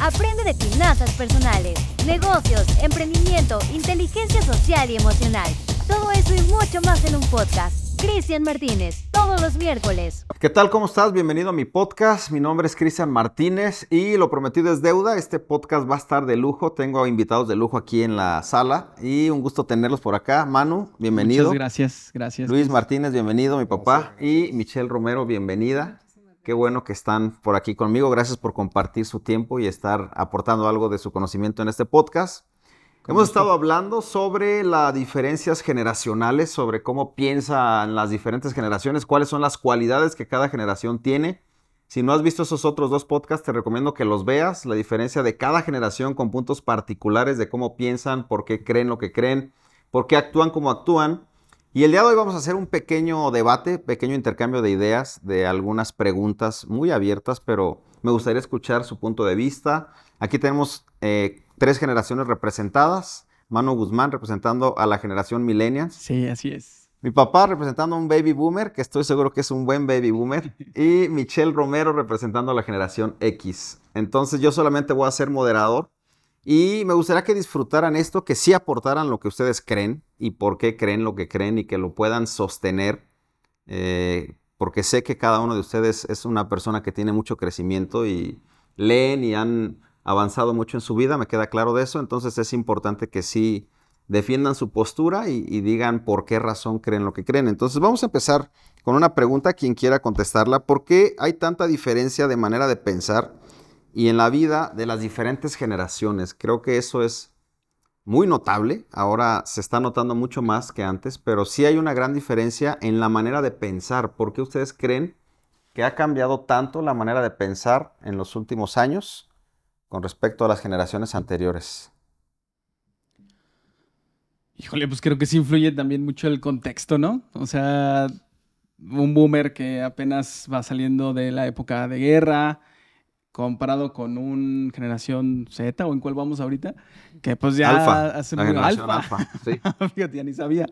Aprende de finanzas personales, negocios, emprendimiento, inteligencia social y emocional. Todo eso y mucho más en un podcast. Cristian Martínez, todos los miércoles. ¿Qué tal? ¿Cómo estás? Bienvenido a mi podcast. Mi nombre es Cristian Martínez y lo prometido es deuda. Este podcast va a estar de lujo. Tengo invitados de lujo aquí en la sala y un gusto tenerlos por acá. Manu, bienvenido. Muchas gracias, gracias. Luis Martínez, bienvenido, mi papá. Y Michelle Romero, bienvenida. Qué bueno que están por aquí conmigo. Gracias por compartir su tiempo y estar aportando algo de su conocimiento en este podcast. Hemos estado hablando sobre las diferencias generacionales, sobre cómo piensan las diferentes generaciones, cuáles son las cualidades que cada generación tiene. Si no has visto esos otros dos podcasts, te recomiendo que los veas, la diferencia de cada generación con puntos particulares de cómo piensan, por qué creen lo que creen, por qué actúan como actúan. Y el día de hoy vamos a hacer un pequeño debate, pequeño intercambio de ideas, de algunas preguntas muy abiertas, pero me gustaría escuchar su punto de vista. Aquí tenemos eh, tres generaciones representadas. Manu Guzmán representando a la generación millennials. Sí, así es. Mi papá representando a un baby boomer, que estoy seguro que es un buen baby boomer. Y Michelle Romero representando a la generación X. Entonces yo solamente voy a ser moderador y me gustaría que disfrutaran esto, que sí aportaran lo que ustedes creen y por qué creen lo que creen y que lo puedan sostener, eh, porque sé que cada uno de ustedes es una persona que tiene mucho crecimiento y leen y han avanzado mucho en su vida, me queda claro de eso, entonces es importante que sí defiendan su postura y, y digan por qué razón creen lo que creen. Entonces vamos a empezar con una pregunta, quien quiera contestarla, ¿por qué hay tanta diferencia de manera de pensar? Y en la vida de las diferentes generaciones. Creo que eso es muy notable. Ahora se está notando mucho más que antes, pero sí hay una gran diferencia en la manera de pensar. ¿Por qué ustedes creen que ha cambiado tanto la manera de pensar en los últimos años con respecto a las generaciones anteriores? Híjole, pues creo que sí influye también mucho el contexto, ¿no? O sea, un boomer que apenas va saliendo de la época de guerra, comparado con un generación Z o en cuál vamos ahorita, que pues ya alfa, hace la muy generación alfa. alfa, sí. Fíjate, ya ni sabía.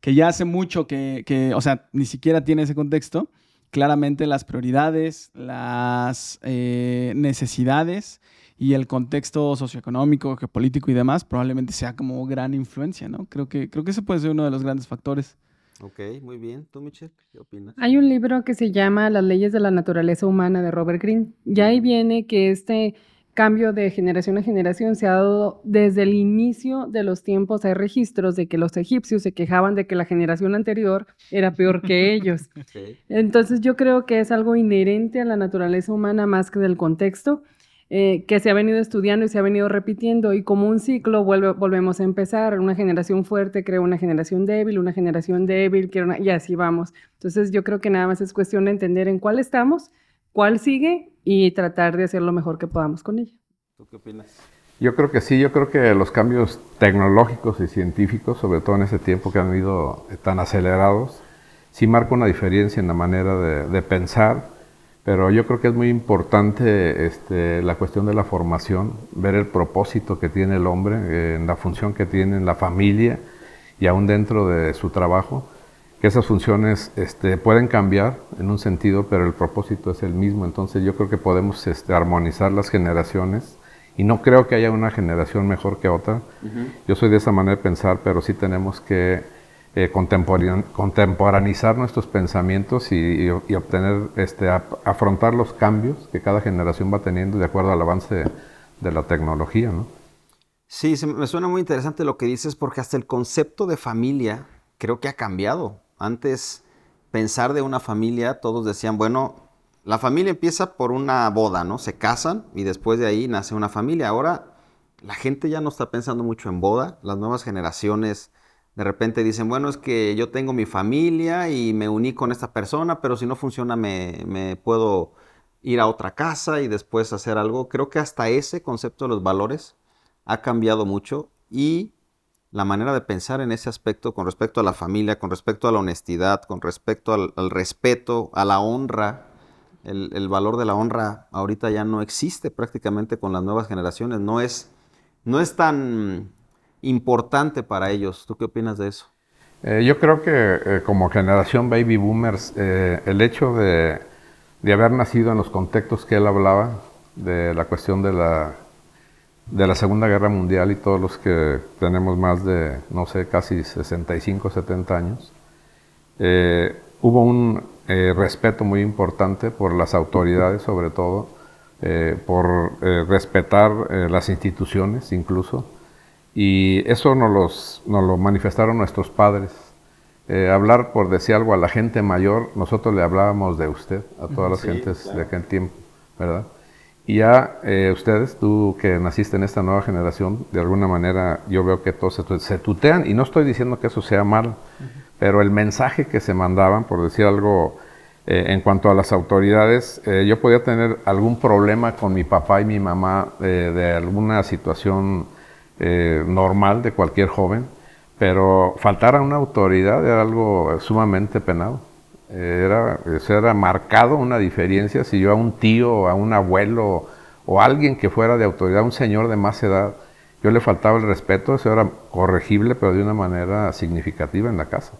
Que ya hace mucho que, que, o sea, ni siquiera tiene ese contexto. Claramente las prioridades, las eh, necesidades y el contexto socioeconómico, geopolítico y demás probablemente sea como gran influencia, ¿no? Creo que, creo que ese puede ser uno de los grandes factores. Ok, muy bien. ¿Tú, Michelle, qué opinas? Hay un libro que se llama Las leyes de la naturaleza humana de Robert Greene. Y ahí viene que este cambio de generación a generación se ha dado desde el inicio de los tiempos. Hay registros de que los egipcios se quejaban de que la generación anterior era peor que ellos. Sí. Entonces yo creo que es algo inherente a la naturaleza humana más que del contexto. Eh, que se ha venido estudiando y se ha venido repitiendo y como un ciclo vuelve, volvemos a empezar. Una generación fuerte crea una generación débil, una generación débil crea una, y así vamos. Entonces yo creo que nada más es cuestión de entender en cuál estamos, cuál sigue y tratar de hacer lo mejor que podamos con ella. ¿Tú qué opinas? Yo creo que sí, yo creo que los cambios tecnológicos y científicos, sobre todo en ese tiempo que han ido tan acelerados, sí marca una diferencia en la manera de, de pensar, pero yo creo que es muy importante este, la cuestión de la formación, ver el propósito que tiene el hombre, eh, en la función que tiene en la familia y aún dentro de su trabajo, que esas funciones este, pueden cambiar en un sentido, pero el propósito es el mismo, entonces yo creo que podemos este, armonizar las generaciones y no creo que haya una generación mejor que otra. Yo soy de esa manera de pensar, pero sí tenemos que eh, contemporan- contemporaneizar nuestros pensamientos y, obtener, este, afrontar los cambios que cada generación va teniendo de acuerdo al avance de la tecnología, ¿no? Sí, se me suena muy interesante lo que dices porque hasta el concepto de familia creo que ha cambiado. Antes pensar de una familia, todos decían, bueno, la familia empieza por una boda, ¿no? Se casan y después de ahí nace una familia. Ahora la gente ya no está pensando mucho en boda. Las nuevas generaciones de repente dicen, bueno, es que yo tengo mi familia y me uní con esta persona, pero si no funciona me, puedo ir a otra casa y después hacer algo. Creo que hasta ese concepto de los valores ha cambiado mucho y la manera de pensar en ese aspecto con respecto a la familia, con respecto a la honestidad, con respecto al, respeto, a la honra, el, el valor de la honra ahorita ya no existe prácticamente con las nuevas generaciones, no es, no es tan importante para ellos. ¿Tú qué opinas de eso? Eh, yo creo que eh, como generación baby boomers, eh, el hecho de, de haber nacido en los contextos que él hablaba, de la cuestión de la de la Segunda Guerra Mundial y todos los que tenemos más de, no sé, casi 65, 70 años, hubo un respeto muy importante por las autoridades, sobre todo, por respetar las instituciones incluso, y eso nos, los, nos lo manifestaron nuestros padres. hablar por decir algo a la gente mayor, nosotros le hablábamos de usted, a todas las gentes de aquel tiempo, ¿verdad? Y ya eh, ustedes, tú que naciste en esta nueva generación, de alguna manera yo veo que todos se, tutean y no estoy diciendo que eso sea mal, pero el mensaje que se mandaban, por decir algo eh, en cuanto a las autoridades, eh, yo podía tener algún problema con mi papá y mi mamá de alguna situación normal de cualquier joven, pero faltar a una autoridad era algo sumamente penado. Era, eso era marcado una diferencia si yo a un tío, a un abuelo o a alguien que fuera de autoridad, un señor de más edad, yo le faltaba el respeto, eso era corregible, pero de una manera significativa en la casa,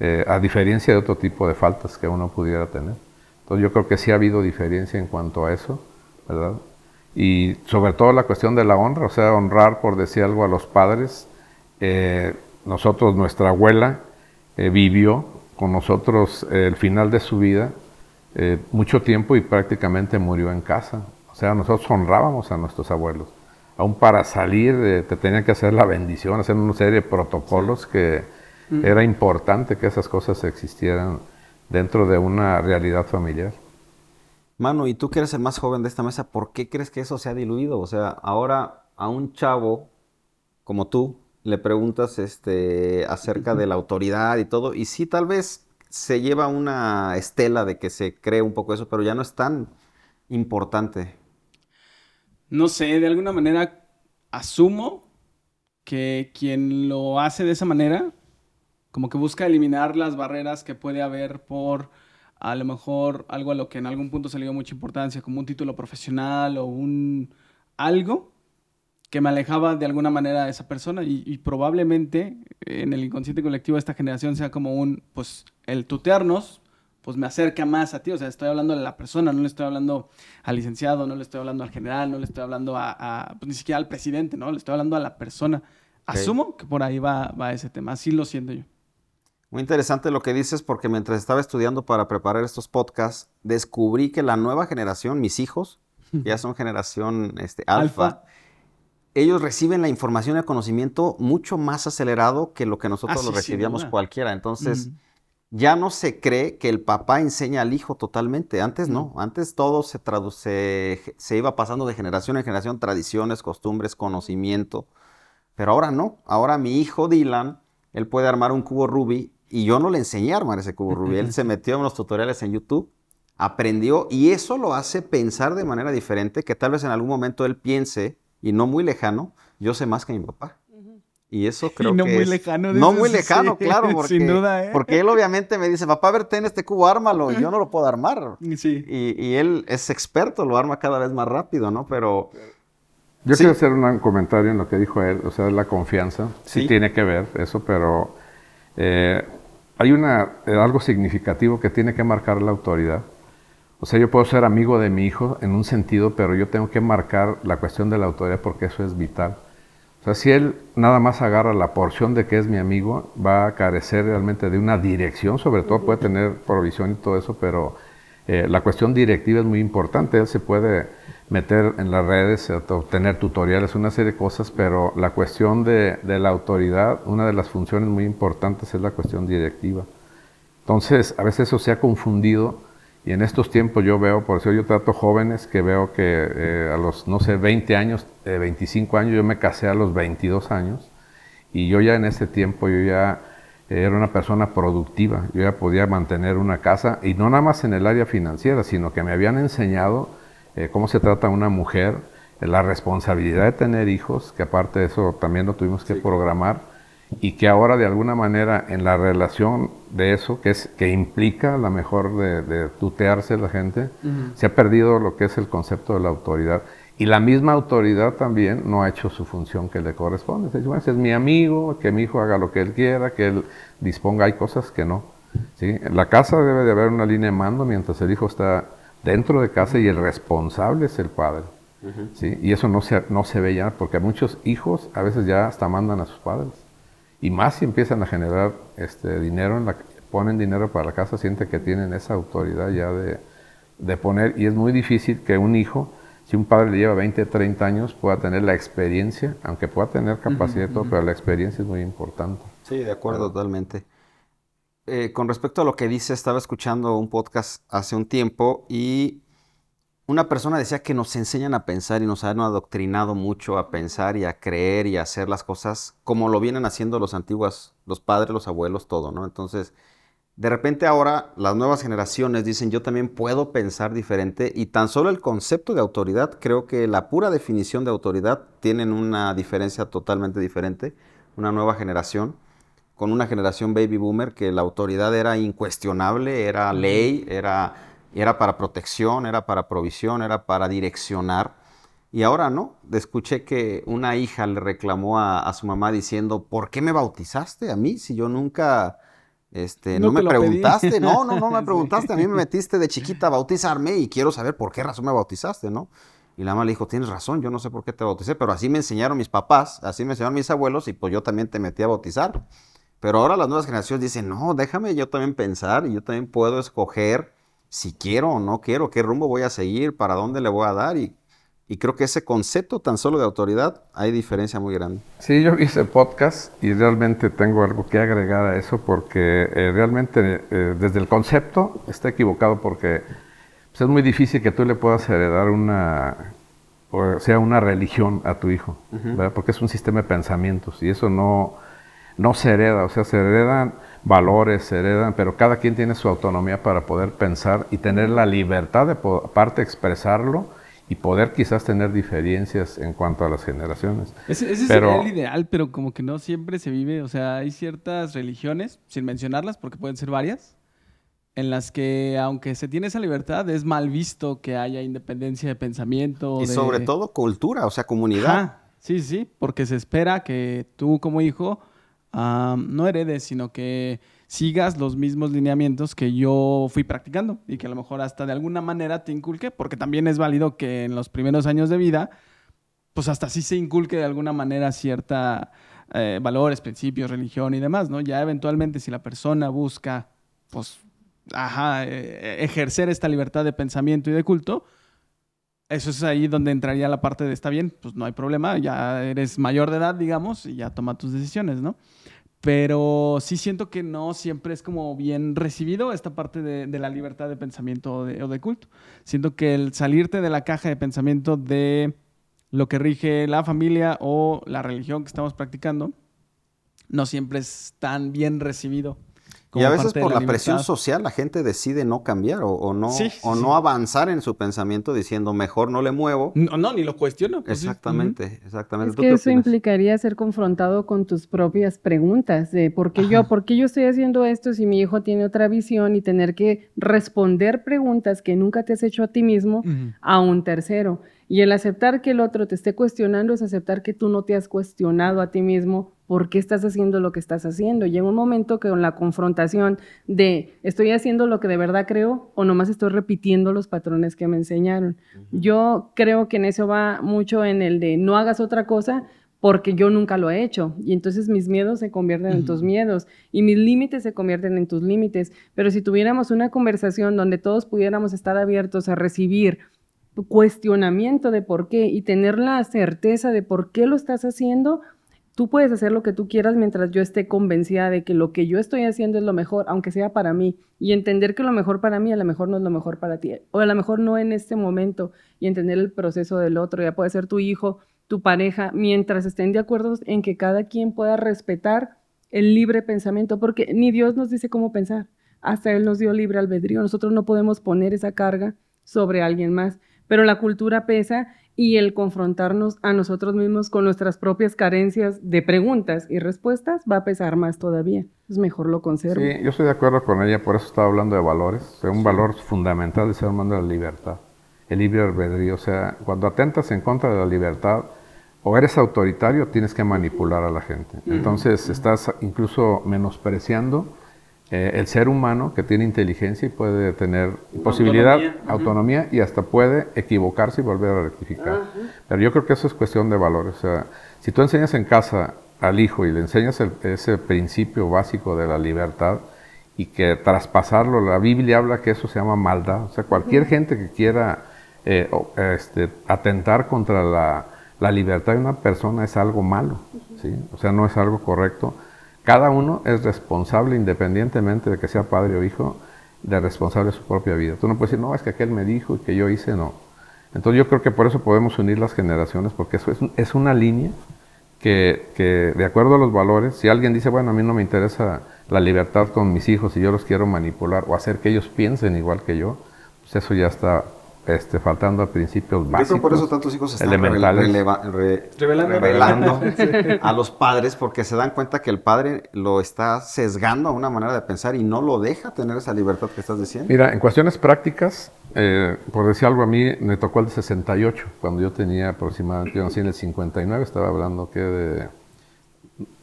eh, a diferencia de otro tipo de faltas que uno pudiera tener. Entonces yo creo que sí ha habido diferencia en cuanto a eso, ¿verdad? Y sobre todo la cuestión de la honra, o sea, honrar, por decir algo, a los padres. Eh, nosotros, nuestra abuela, eh, vivió con nosotros eh, el final de su vida, mucho tiempo y prácticamente murió en casa. O sea, nosotros honrábamos a nuestros abuelos. Aún para salir te tenían que hacer la bendición, hacer una serie de protocolos que mm. era importante que esas cosas existieran dentro de una realidad familiar. Mano, y tú que eres el más joven de esta mesa, ¿por qué crees que eso se ha diluido? O sea, ahora a un chavo como tú, le preguntas este, acerca de la autoridad y todo, y sí, tal vez se lleva una estela de que se cree un poco eso, pero ya no es tan importante. No sé, de alguna manera asumo que quien lo hace de esa manera, como que busca eliminar las barreras que puede haber por a lo mejor algo a lo que en algún punto se le dio mucha importancia, como un título profesional o un algo, que me alejaba de alguna manera de esa persona y, probablemente en el inconsciente colectivo de esta generación sea como un, pues el tutearnos, pues me acerca más a ti, o sea, estoy hablando de la persona, no le estoy hablando al licenciado, no le estoy hablando al general, no le estoy hablando a, pues, ni siquiera al presidente, ¿no? Le estoy hablando a la persona. Asumo que por ahí va, va ese tema, así lo siento yo. Muy interesante lo que dices porque mientras estaba estudiando para preparar estos podcasts, descubrí que la nueva generación, mis hijos, ya son generación este, alfa ellos reciben la información y el conocimiento mucho más acelerado que lo que nosotros ah, lo recibíamos cualquiera. Entonces, ya no se cree que el papá enseña al hijo totalmente. Antes no, antes todo se, traduce, se iba pasando de generación en generación, tradiciones, costumbres, conocimiento. Pero ahora no, ahora mi hijo Dylan, él puede armar un cubo Ruby y yo no le enseñé a armar ese cubo Ruby. Él se metió en los tutoriales en YouTube, aprendió y eso lo hace pensar de manera diferente, que tal vez en algún momento él piense y no muy lejano, yo sé más que mi papá. Y eso creo y no muy lejano. No muy lejano, claro, porque, Sin duda, ¿eh? porque él obviamente me dice, papá, a ver, ten este cubo, ármalo, y yo no lo puedo armar. Sí. Y, él es experto, lo arma cada vez más rápido, ¿no? Pero... Yo quiero hacer un comentario en lo que dijo él, o sea, la confianza, sí, tiene que ver eso, pero eh, hay eh, algo significativo que tiene que marcar la autoridad. O sea, yo puedo ser amigo de mi hijo en un sentido, pero yo tengo que marcar la cuestión de la autoridad porque eso es vital. O sea, si él nada más agarra la porción de que es mi amigo, va a carecer realmente de una dirección, sobre todo puede tener provisión y todo eso, pero eh, la cuestión directiva es muy importante. Él se puede meter en las redes, obtener tutoriales, una serie de cosas, pero la cuestión de, de la autoridad, una de las funciones muy importantes es la cuestión directiva. Entonces, a veces eso se ha confundido y en estos tiempos yo veo, por eso yo trato jóvenes que veo que eh, a los, no sé, 20 años, 25 eh, años, yo me casé a los 22 años y yo ya en ese tiempo, yo ya era una persona productiva, yo ya podía mantener una casa y no nada más en el área financiera, sino que me habían enseñado eh, cómo se trata una mujer, la responsabilidad de tener hijos, que aparte de eso también lo tuvimos que programar y que ahora de alguna manera en la relación de eso, que, es, que implica la mejor de, tutearse la gente, se ha perdido lo que es el concepto de la autoridad. Y la misma autoridad también no ha hecho su función que le corresponde. Se dice, bueno, es mi amigo, que mi hijo haga lo que él quiera, que él disponga. Hay cosas que no. ¿sí? En la casa debe de haber una línea de mando mientras el hijo está dentro de casa y el responsable es el padre. ¿sí? Y eso no se, no se ve ya, porque muchos hijos a veces ya hasta mandan a sus padres. Y más si empiezan a generar este, dinero, en la, ponen dinero para la casa, sienten que tienen esa autoridad ya de, de poner. Y es muy difícil que un hijo, si un padre le lleva 20, 30 años, pueda tener la experiencia, aunque pueda tener capacidad, todo, pero la experiencia es muy importante. Sí, de acuerdo totalmente. Eh, con respecto a lo que dice, estaba escuchando un podcast hace un tiempo y una persona decía que nos enseñan a pensar y nos han adoctrinado mucho a pensar y a creer y a hacer las cosas como lo vienen haciendo los antiguos, los padres, los abuelos, todo, ¿no? Entonces, de repente ahora las nuevas generaciones dicen yo también puedo pensar diferente y tan solo el concepto de autoridad, creo que la pura definición de autoridad tienen una diferencia totalmente diferente, una nueva generación con una generación baby boomer que la autoridad era incuestionable, era ley, era, era para protección, era para provisión, era para direccionar. Y ahora no, escuché que una hija le reclamó a, su mamá diciendo, ¿por qué me bautizaste a mí si yo nunca, este, no, me preguntaste? No, no, no me preguntaste, a mí me metiste de chiquita a bautizarme y quiero saber por qué razón me bautizaste, ¿no? Y la mamá le dijo, tienes razón, yo no sé por qué te bauticé, pero así me enseñaron mis papás, así me enseñaron mis abuelos y pues yo también te metí a bautizar. Pero ahora las nuevas generaciones dicen, no, déjame yo también pensar y yo también puedo escoger si quiero o no quiero, qué rumbo voy a seguir, para dónde le voy a dar. Y, creo que ese concepto tan solo de autoridad hay diferencia muy grande. Sí, yo hice podcast y realmente tengo algo que agregar a eso porque eh, realmente eh, desde el concepto está equivocado porque pues, es muy difícil que tú le puedas heredar una, o sea, una religión a tu hijo, porque es un sistema de pensamientos y eso no no se hereda, o sea, se heredan valores, se heredan, pero cada quien tiene su autonomía para poder pensar y tener la libertad de, aparte, expresarlo y poder quizás tener diferencias en cuanto a las generaciones. Ese, sería el ideal, pero como que no siempre se vive, o sea, hay ciertas religiones, sin mencionarlas, porque pueden ser varias, en las que aunque se tiene esa libertad, es mal visto que haya independencia de pensamiento. Y sobre todo cultura, o sea, comunidad. Sí, sí, porque se espera que tú como hijo no heredes, sino que sigas los mismos lineamientos que yo fui practicando y que a lo mejor hasta de alguna manera te inculque, porque también es válido que en los primeros años de vida, pues hasta sí se inculque de alguna manera cierta eh, valores, principios, religión y demás, ¿no? Ya eventualmente si la persona busca, pues, ajá, eh, ejercer esta libertad de pensamiento y de culto, eso es ahí donde entraría la parte de está bien, pues no hay problema, ya eres mayor de edad, digamos, y ya toma tus decisiones, ¿no? Pero sí siento que no siempre es como bien recibido esta parte de, la libertad de pensamiento o de, culto. Siento que el salirte de la caja de pensamiento de lo que rige la familia o la religión que estamos practicando, no siempre es tan bien recibido y a veces por la, presión social la gente decide no cambiar o, no, o no avanzar en su pensamiento diciendo mejor no le muevo. No, no ni lo cuestiono. Pues exactamente, exactamente. Es que eso implicaría ser confrontado con tus propias preguntas de por qué yo, por qué yo estoy haciendo esto si mi hijo tiene otra visión y tener que responder preguntas que nunca te has hecho a ti mismo a un tercero. Y el aceptar que el otro te esté cuestionando es aceptar que tú no te has cuestionado a ti mismo por qué estás haciendo lo que estás haciendo. Llega un momento que con la confrontación de estoy haciendo lo que de verdad creo o nomás estoy repitiendo los patrones que me enseñaron. Yo creo que en eso va mucho en el de no hagas otra cosa porque yo nunca lo he hecho. Y entonces mis miedos se convierten en tus miedos y mis límites se convierten en tus límites. Pero si tuviéramos una conversación donde todos pudiéramos estar abiertos a recibir cuestionamiento de por qué y tener la certeza de por qué lo estás haciendo, tú puedes hacer lo que tú quieras mientras yo esté convencida de que lo que yo estoy haciendo es lo mejor, aunque sea para mí, y entender que lo mejor para mí a lo mejor no es lo mejor para ti, o a lo mejor no en este momento, y entender el proceso del otro, ya puede ser tu hijo, tu pareja, mientras estén de acuerdo en que cada quien pueda respetar el libre pensamiento, porque ni Dios nos dice cómo pensar, hasta Él nos dio libre albedrío, nosotros no podemos poner esa carga sobre alguien más pero la cultura pesa y el confrontarnos a nosotros mismos con nuestras propias carencias de preguntas y respuestas va a pesar más todavía. Es mejor lo conservo. Sí, yo estoy de acuerdo con ella, por eso estaba hablando de valores. un valor fundamental del ser humano es la libertad, el libre albedrío. O sea, cuando atentas en contra de la libertad, o eres autoritario, tienes que manipular a la gente. Entonces, estás incluso menospreciando eh, el ser humano que tiene inteligencia y puede tener posibilidad, autonomía, y hasta puede equivocarse y volver a rectificar. Pero yo creo que eso es cuestión de valores. O sea, si tú enseñas en casa al hijo y le enseñas ese principio básico de la libertad y que traspasarlo, la Biblia habla que eso se llama maldad. O sea, cualquier gente que quiera eh, este, atentar contra la, la, libertad de una persona es algo malo. ¿sí? O sea, no es algo correcto. Cada uno es responsable, independientemente de que sea padre o hijo, de responsable de su propia vida. Tú no puedes decir, no, es que aquel me dijo y que yo hice, no. Entonces yo creo que por eso podemos unir las generaciones, porque eso es, es una línea que, que, de acuerdo a los valores, si alguien dice, bueno, a mí no me interesa la libertad con mis hijos y yo los quiero manipular o hacer que ellos piensen igual que yo, pues eso ya está este, faltando a principios básicos. por eso tantos hijos están revelando a los padres porque se dan cuenta que el padre lo está sesgando a una manera de pensar y no lo deja tener esa libertad que estás diciendo. Mira, en cuestiones prácticas, eh, por decir algo a mí, me tocó el de 68, cuando yo tenía aproximadamente, yo nací en el 59, estaba hablando que de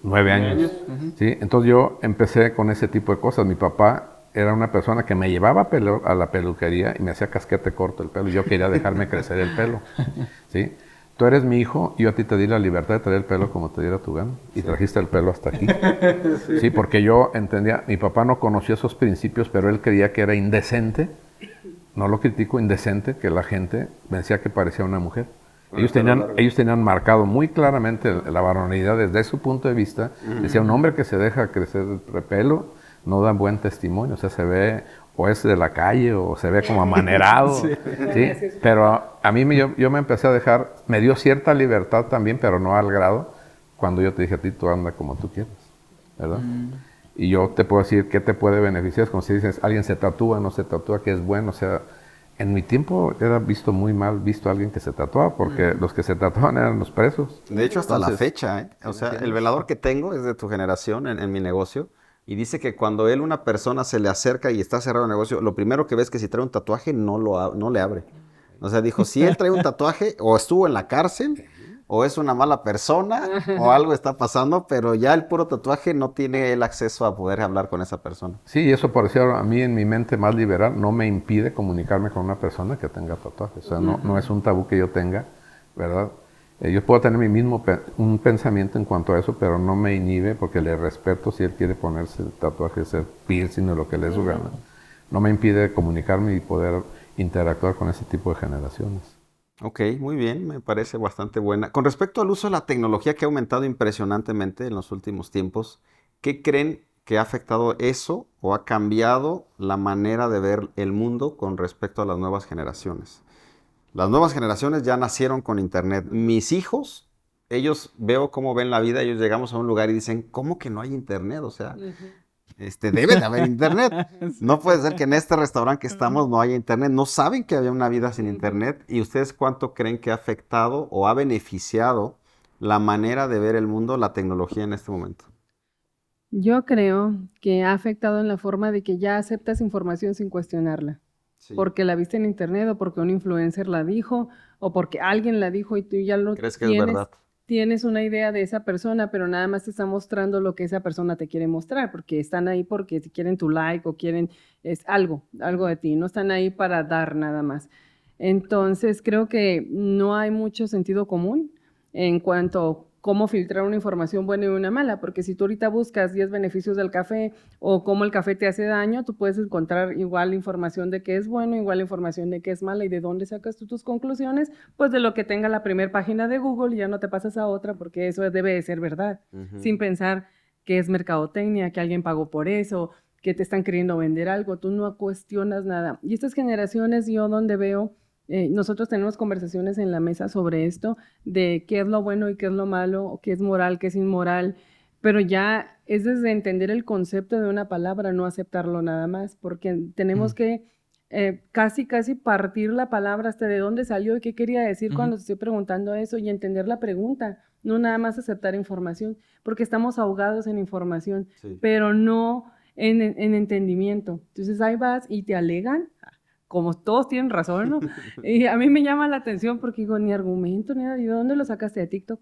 nueve años. ¿sí? Entonces yo empecé con ese tipo de cosas. Mi papá era una persona que me llevaba a la peluquería y me hacía casquete corto el pelo y yo quería dejarme crecer el pelo. ¿sí? Tú eres mi hijo y yo a ti te di la libertad de traer el pelo como te diera tu gana y trajiste el pelo hasta aquí. sí. porque yo entendía, mi papá no conocía esos principios, pero él creía que era indecente, no lo critico, indecente, que la gente me decía que parecía una mujer. Ellos tenían, ellos tenían marcado muy claramente la varonilidad desde su punto de vista. Decía, un hombre que se deja crecer el pelo no da buen testimonio, o sea, se ve o es de la calle o se ve como amanerado, sí. Pero a mí yo, yo, me empecé a dejar, me dio cierta libertad también, pero no al grado, cuando yo te dije a ti, tú anda como tú quieras, ¿verdad? Mm. Y yo te puedo decir qué te puede beneficiar, como si dices, alguien se tatúa, no se tatúa, que es bueno, o sea, en mi tiempo era visto muy mal visto a alguien que se tatuaba, porque los que se tatuaban eran los presos. De hecho, hasta la fecha, ¿eh? O sea, el velador que tengo es de tu generación en, en mi negocio y dice que cuando él, una persona, se le acerca y está cerrado el negocio, lo primero que ves es que si trae un tatuaje, no, lo, no le abre. O sea, dijo, si él trae un tatuaje, o estuvo en la cárcel, o es una mala persona, o algo está pasando, pero ya el puro tatuaje no tiene el acceso a poder hablar con esa persona. Sí, eso por decir a mí en mi mente más liberal no me impide comunicarme con una persona que tenga tatuajes. O sea, no, no es un tabú que yo tenga, ¿verdad? Eh, yo puedo tener mi mismo un pensamiento en cuanto a eso, pero no me inhibe porque le respeto si él quiere ponerse el tatuaje, ser piercing o lo que le dé su gana. No me impide comunicarme y poder interactuar con ese tipo de generaciones. Ok, muy bien, me parece bastante buena. Con respecto al uso de la tecnología que ha aumentado impresionantemente en los últimos tiempos, ¿qué creen que ha afectado eso o ha cambiado la manera de ver el mundo con respecto a las nuevas generaciones? Las nuevas generaciones ya nacieron con Internet. Mis hijos, ellos veo cómo ven la vida, ellos llegamos a un lugar y dicen, ¿cómo que no hay Internet? O sea, este, debe de haber Internet. No puede ser que en este restaurante que estamos no haya Internet. No saben que había una vida sin Internet. ¿Y ustedes cuánto creen que ha afectado o ha beneficiado la manera de ver el mundo, la tecnología en este momento? Yo creo que ha afectado en la forma de que ya aceptas información sin cuestionarla porque la viste en internet o porque un influencer la dijo o porque alguien la dijo y tú ya lo ¿Crees que tienes, es verdad? tienes una idea de esa persona, pero nada más te está mostrando lo que esa persona te quiere mostrar, porque están ahí porque quieren tu like o quieren es algo, algo de ti, no están ahí para dar nada más. Entonces creo que no hay mucho sentido común en cuanto cómo filtrar una información buena y una mala, porque si tú ahorita buscas 10 beneficios del café o cómo el café te hace daño, tú puedes encontrar igual información de qué es bueno, igual información de qué es mala y de dónde sacas tú tus conclusiones, pues de lo que tenga la primera página de Google y ya no te pasas a otra porque eso debe de ser verdad, sin pensar que es mercadotecnia, que alguien pagó por eso, que te están queriendo vender algo, tú no cuestionas nada. Y estas generaciones yo donde veo eh, nosotros tenemos conversaciones en la mesa sobre esto, de qué es lo bueno y qué es lo malo, qué es moral, qué es inmoral, pero ya es desde entender el concepto de una palabra, no aceptarlo nada más, porque tenemos que eh, casi, casi partir la palabra hasta de dónde salió y qué quería decir cuando estoy preguntando eso y entender la pregunta, no nada más aceptar información, porque estamos ahogados en información, pero no en, en, entendimiento. Entonces ahí vas y te alegan, como todos tienen razón, ¿no? Y a mí me llama la atención porque digo, ni argumento, ni nada. ¿De dónde lo sacaste de TikTok?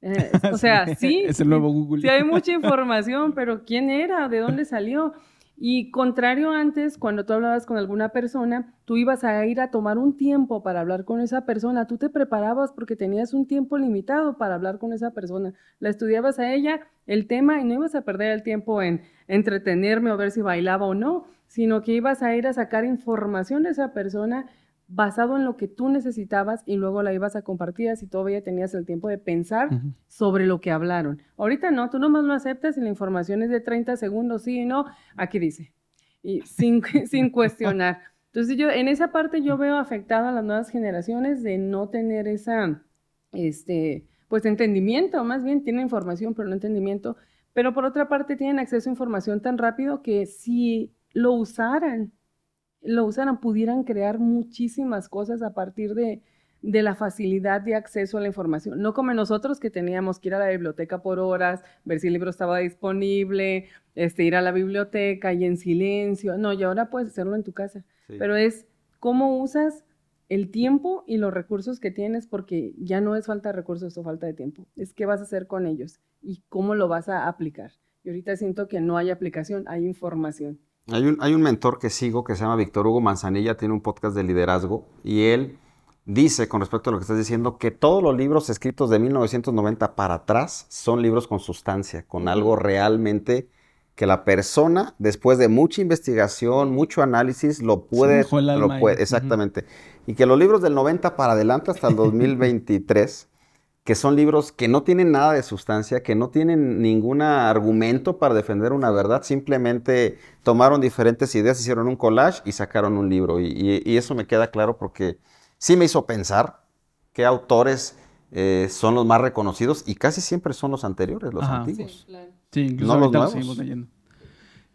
Eh, o sea, sí. Es el nuevo Google. Sí, hay mucha información, pero ¿quién era? ¿De dónde salió? Y contrario antes, cuando tú hablabas con alguna persona, tú ibas a ir a tomar un tiempo para hablar con esa persona, tú te preparabas porque tenías un tiempo limitado para hablar con esa persona. La estudiabas a ella el tema y no ibas a perder el tiempo en entretenerme o ver si bailaba o no, sino que ibas a ir a sacar información de esa persona basado en lo que tú necesitabas y luego la ibas a compartir si todavía tenías el tiempo de pensar sobre lo que hablaron. Ahorita no, tú nomás lo aceptas y la información es de 30 segundos, sí y no, aquí dice, y sin, sin cuestionar. Entonces yo en esa parte yo veo afectado a las nuevas generaciones de no tener esa, este, pues entendimiento, más bien tienen información pero no entendimiento, pero por otra parte tienen acceso a información tan rápido que si lo usaran lo usaran, pudieran crear muchísimas cosas a partir de, la facilidad de acceso a la información. No como nosotros que teníamos que ir a la biblioteca por horas, ver si el libro estaba disponible, este, ir a la biblioteca y en silencio. No, y ahora puedes hacerlo en tu casa. Pero es cómo usas el tiempo y los recursos que tienes, porque ya no es falta de recursos o falta de tiempo. Es qué vas a hacer con ellos y cómo lo vas a aplicar. Y ahorita siento que no hay aplicación, hay información. Hay un, hay un mentor que sigo que se llama Víctor Hugo Manzanilla, tiene un podcast de liderazgo y él dice con respecto a lo que estás diciendo que todos los libros escritos de 1990 para atrás son libros con sustancia, con algo realmente que la persona, después de mucha investigación, mucho análisis, lo puede... lo puede exactamente. Y que los libros del 90 para adelante hasta el 2023 que son libros que no tienen nada de sustancia, que no tienen ningún argumento para defender una verdad, simplemente tomaron diferentes ideas, hicieron un collage y sacaron un libro. Y, eso me queda claro porque sí me hizo pensar qué autores eh, son los más reconocidos y casi siempre son los anteriores, los antiguos. Sí, incluso no los seguimos leyendo.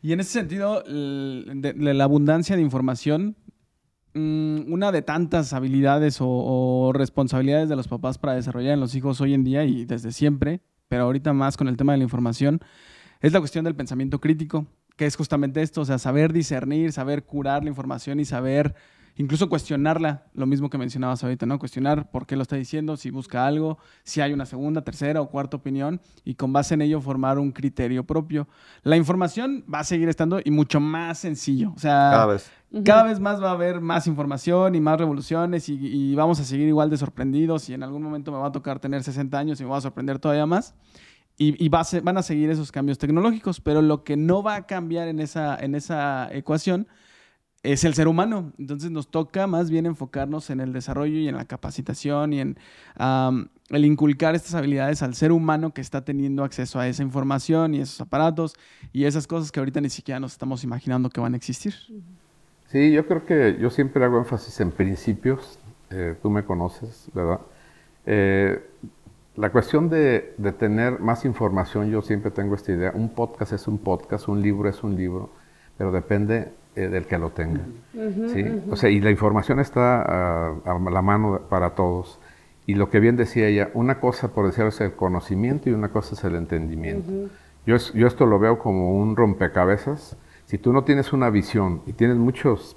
Y en ese sentido, de la abundancia de información una de tantas habilidades o, responsabilidades de los papás para desarrollar en los hijos hoy en día y desde siempre, pero ahorita más con el tema de la información, es la cuestión del pensamiento crítico, que es justamente esto, o sea, saber discernir, saber curar la información y saber incluso cuestionarla, lo mismo que mencionabas ahorita, ¿no? Cuestionar por qué lo está diciendo, si busca algo, si hay una segunda, tercera o cuarta opinión y con base en ello formar un criterio propio. La información va a seguir estando y mucho más sencillo, o sea, cada vez, cada vez más va a haber más información y más revoluciones y, vamos a seguir igual de sorprendidos y en algún momento me va a tocar tener 60 años y me va a sorprender todavía más. Y, van a seguir esos cambios tecnológicos, pero lo que no va a cambiar en esa, en esa ecuación es el ser humano. Entonces nos toca más bien enfocarnos en el desarrollo y en la capacitación y en el inculcar estas habilidades al ser humano que está teniendo acceso a esa información y esos aparatos y esas cosas que ahorita ni siquiera nos estamos imaginando que van a existir. Sí, yo creo que yo siempre hago énfasis en principios. Eh, tú me conoces, ¿verdad? Eh, la cuestión de, de tener más información, yo siempre tengo esta idea. Un podcast es un podcast, un libro es un libro, pero depende eh, del que lo tenga. ¿sí? O sea, y la información está a, la mano para todos. Y lo que bien decía ella, una cosa, por decirlo, es el conocimiento y una cosa es el entendimiento. yo, yo esto lo veo como un rompecabezas. Si tú no tienes una visión y tienes muchas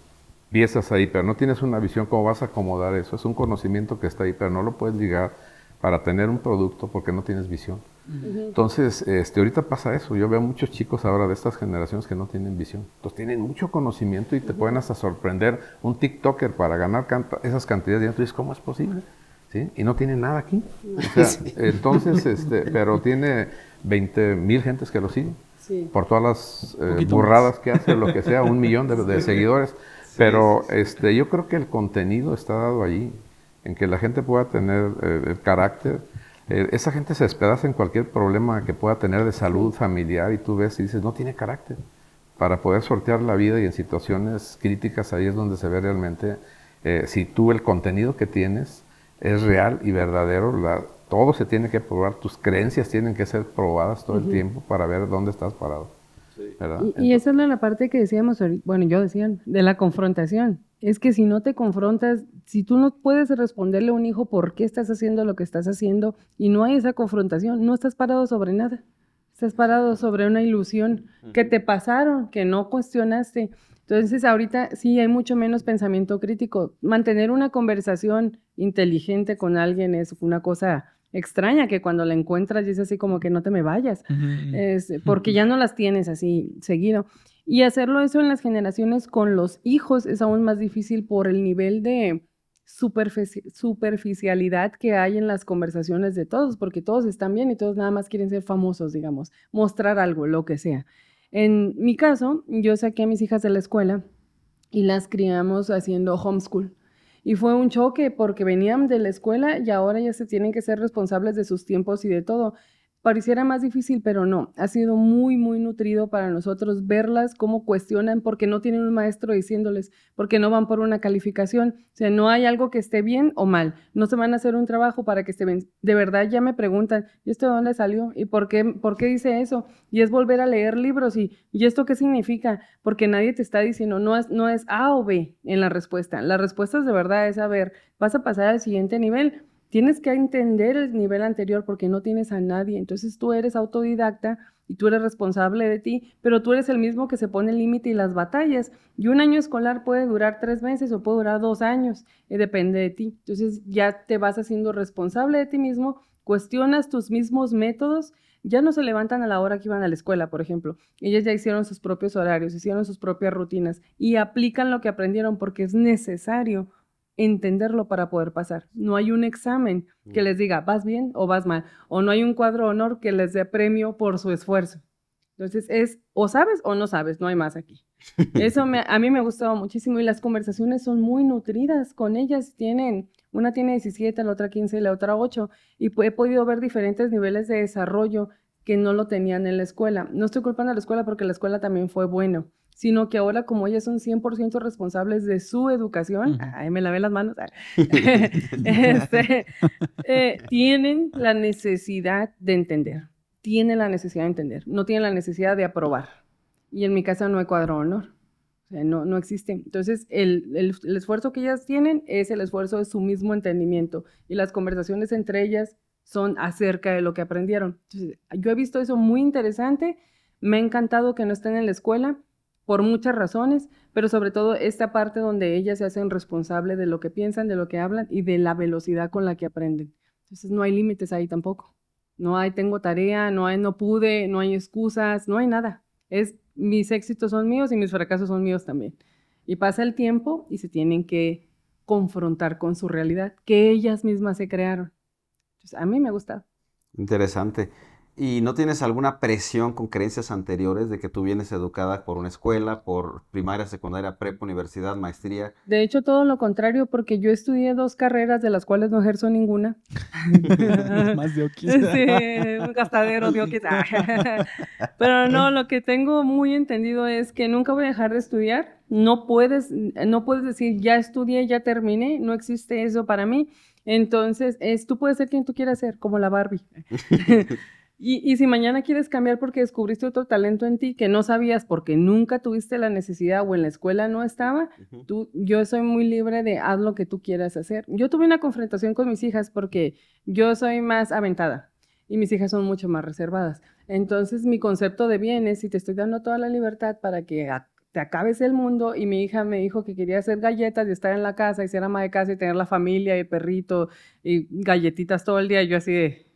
piezas ahí, pero no tienes una visión, ¿cómo vas a acomodar eso? Es un conocimiento que está ahí, pero no lo puedes ligar para tener un producto porque no tienes visión. Entonces, este, ahorita pasa eso. Yo veo muchos chicos ahora de estas generaciones que no tienen visión. Entonces, tienen mucho conocimiento y te pueden hasta sorprender un TikToker para ganar esas cantidades. Y tú dices, ¿cómo es posible? ¿Sí? Y no tiene nada aquí. Entonces, este, pero tiene 20 mil gentes que lo siguen. Por todas las eh, burradas que hace, lo que sea, un millón de, seguidores. Pero este, yo creo que el contenido está dado allí, en que la gente pueda tener eh, el carácter eh, esa gente se despedaza en cualquier problema que pueda tener de salud familiar y tú ves y dices, no tiene carácter. Para poder sortear la vida y en situaciones críticas ahí es donde se ve realmente eh, si tú el contenido que tienes es real y verdadero. La, todo se tiene que probar, tus creencias tienen que ser probadas todo el tiempo para ver dónde estás parado. Y, esa es la parte que decíamos, bueno, yo decía, de la confrontación. Es que si no te confrontas, si tú no puedes responderle a un hijo por qué estás haciendo lo que estás haciendo y no hay esa confrontación, no estás parado sobre nada. Estás parado sobre una ilusión que te pasaron, que no cuestionaste. Entonces, ahorita sí hay mucho menos pensamiento crítico. Mantener una conversación inteligente con alguien es una cosa extraña que cuando la encuentras dices así como que no te me vayas, es, porque ya no las tienes así seguido. Y hacerlo eso en las generaciones con los hijos es aún más difícil por el nivel de superfici- superficialidad que hay en las conversaciones de todos, porque todos están bien y todos nada más quieren ser famosos, digamos, mostrar algo, lo que sea. En mi caso, yo saqué a mis hijas de la escuela y las criamos haciendo homeschool. Y fue un choque porque venían de la escuela y ahora ya se tienen que ser responsables de sus tiempos y de todo. Pareciera más difícil, pero no. Ha sido muy, muy nutrido para nosotros verlas cómo cuestionan porque no tienen un maestro diciéndoles, porque no van por una calificación. O sea, no hay algo que esté bien o mal. No se van a hacer un trabajo para que esté bien. De verdad ya me preguntan, ¿y esto de dónde salió? ¿Y por qué, por qué dice eso? Y es volver a leer libros. ¿Y, ¿y esto qué significa? Porque nadie te está diciendo, no es, no es A o B en la respuesta. La respuesta es de verdad es, a ver, vas a pasar al siguiente nivel. Tienes que entender el nivel anterior porque no tienes a nadie. Entonces tú eres autodidacta y tú eres responsable de ti, pero tú eres el mismo que se pone el límite y las batallas. Y un año escolar puede durar tres meses o puede durar dos años, y depende de ti. Entonces ya te vas haciendo responsable de ti mismo, cuestionas tus mismos métodos, ya no se levantan a la hora que iban a la escuela, por ejemplo. Ellas ya hicieron sus propios horarios, hicieron sus propias rutinas y aplican lo que aprendieron porque es necesario entenderlo para poder pasar. No hay un examen que les diga, vas bien o vas mal, o no hay un cuadro de honor que les dé premio por su esfuerzo. Entonces es o sabes o no sabes, no hay más aquí. Eso me- a mí me ha gustado muchísimo y las conversaciones son muy nutridas con ellas. Tienen, una tiene 17, la otra 15 y la otra 8 y he podido ver diferentes niveles de desarrollo que no lo tenían en la escuela. No estoy culpando a la escuela porque la escuela también fue bueno, sino que ahora como ellas son 100% responsables de su educación, Ujú. ay, me lavé las manos, ah, este, eh, tienen la necesidad de entender, tienen la necesidad de entender, no tienen la necesidad de aprobar. Y en mi casa no hay cuadro de honor. O sea, no, no existe. Entonces, el, el- el esfuerzo que ellas tienen es el esfuerzo de su mismo entendimiento. Y las conversaciones entre ellas son acerca de lo que aprendieron. Entonces, yo he visto eso muy interesante. Me ha encantado que no estén en la escuela por muchas razones, pero sobre todo esta parte donde ellas se hacen responsable de lo que piensan, de lo que hablan y de la velocidad con la que aprenden. Entonces, no hay límites ahí tampoco. No hay tengo tarea, no hay no pude, no hay excusas, no hay nada. Es mis éxitos son míos y mis fracasos son míos también. Y pasa el tiempo y se tienen que confrontar con su realidad que ellas mismas se crearon. Entonces, a mí me gusta. Interesante. ¿Y no tienes alguna presión con creencias anteriores de que tú vienes educada por una escuela, por primaria, secundaria, prepa, universidad, maestría? De hecho, todo lo contrario, porque yo estudié dos carreras de las cuales no ejerzo ninguna. Más de. Sí, un gastadero de oquis. Pero no, lo que tengo muy entendido es que nunca voy a dejar de estudiar. No puedes, no puedes decir ya estudié, ya terminé. No existe eso para mí. Entonces, es, tú puedes ser quien tú quieras ser, como la Barbie. Y, y si mañana quieres cambiar porque descubriste otro talento en ti que no sabías porque nunca tuviste la necesidad o en la escuela no estaba, tú, yo soy muy libre de haz lo que tú quieras hacer. Yo tuve una confrontación con mis hijas porque yo soy más aventada y mis hijas son mucho más reservadas. Entonces mi concepto de bien es si te estoy dando toda la libertad para que te acabes el mundo y mi hija me dijo que quería hacer galletas y estar en la casa y ser ama de casa y tener la familia y el perrito y galletitas todo el día, yo así de...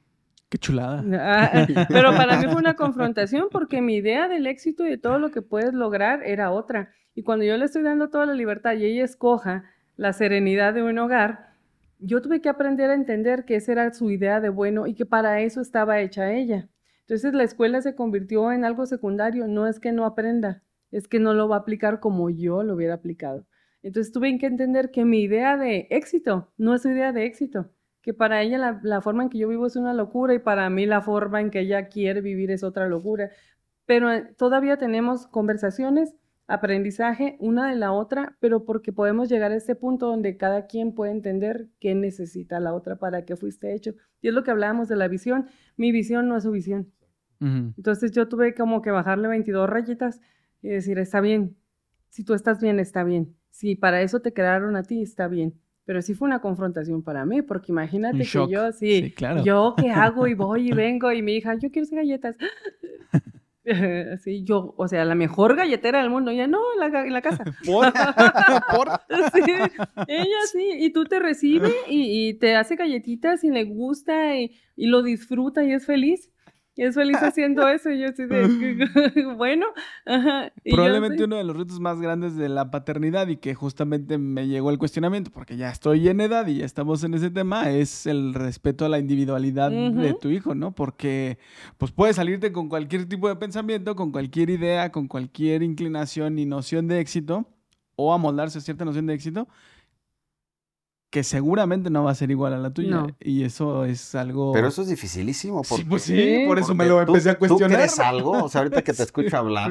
Qué chulada. Ah, Pero para mí fue una confrontación porque mi idea del éxito y de todo lo que puedes lograr era otra. Y cuando yo le estoy dando toda la libertad y ella escoja la serenidad de un hogar, yo tuve que aprender a entender que esa era su idea de bueno y que para eso estaba hecha ella. Entonces la escuela se convirtió en algo secundario, no es que no aprenda, es que no lo va a aplicar como yo lo hubiera aplicado. Entonces tuve que entender que mi idea de éxito no es su idea de éxito que para ella la, la forma en que yo vivo es una locura y para mí la forma en que ella quiere vivir es otra locura. Pero eh, todavía tenemos conversaciones, aprendizaje una de la otra, pero porque podemos llegar a este punto donde cada quien puede entender qué necesita la otra para que fuiste hecho. Y es lo que hablábamos de la visión. Mi visión no es su visión. Entonces yo tuve como que bajarle 22 rayitas y decir, está bien, si tú estás bien, está bien. Si para eso te crearon a ti, está bien. Pero sí fue una confrontación para mí, porque imagínate que yo, sí, Sí, claro. yo qué hago y voy y vengo y mi hija, yo quiero hacer galletas. Así yo, o sea, la mejor galletera del mundo, ella no, en la, en la casa. ¿Por? ¿Por? Sí, ella sí, y tú te recibe y, y te hace galletitas y le gusta y, y lo disfruta y es feliz. Y es feliz haciendo eso. Y yo así de, bueno. Ajá. Y yo Probablemente sí. uno de los retos más grandes de la paternidad y que justamente me llegó el cuestionamiento, porque ya estoy en edad y ya estamos en ese tema, es el respeto a la individualidad de tu hijo, ¿no? Porque pues puedes salirte con cualquier tipo de pensamiento, con cualquier idea, con cualquier inclinación y noción de éxito, o amoldarse a cierta noción de éxito, que seguramente no va a ser igual a la tuya. No. Y eso es algo... Pero eso es dificilísimo. Sí, Porque, pues sí, Sí, por eso me lo tú- empecé a ¿Tú cuestionar. crees algo? O sea, ahorita que te escucho hablar,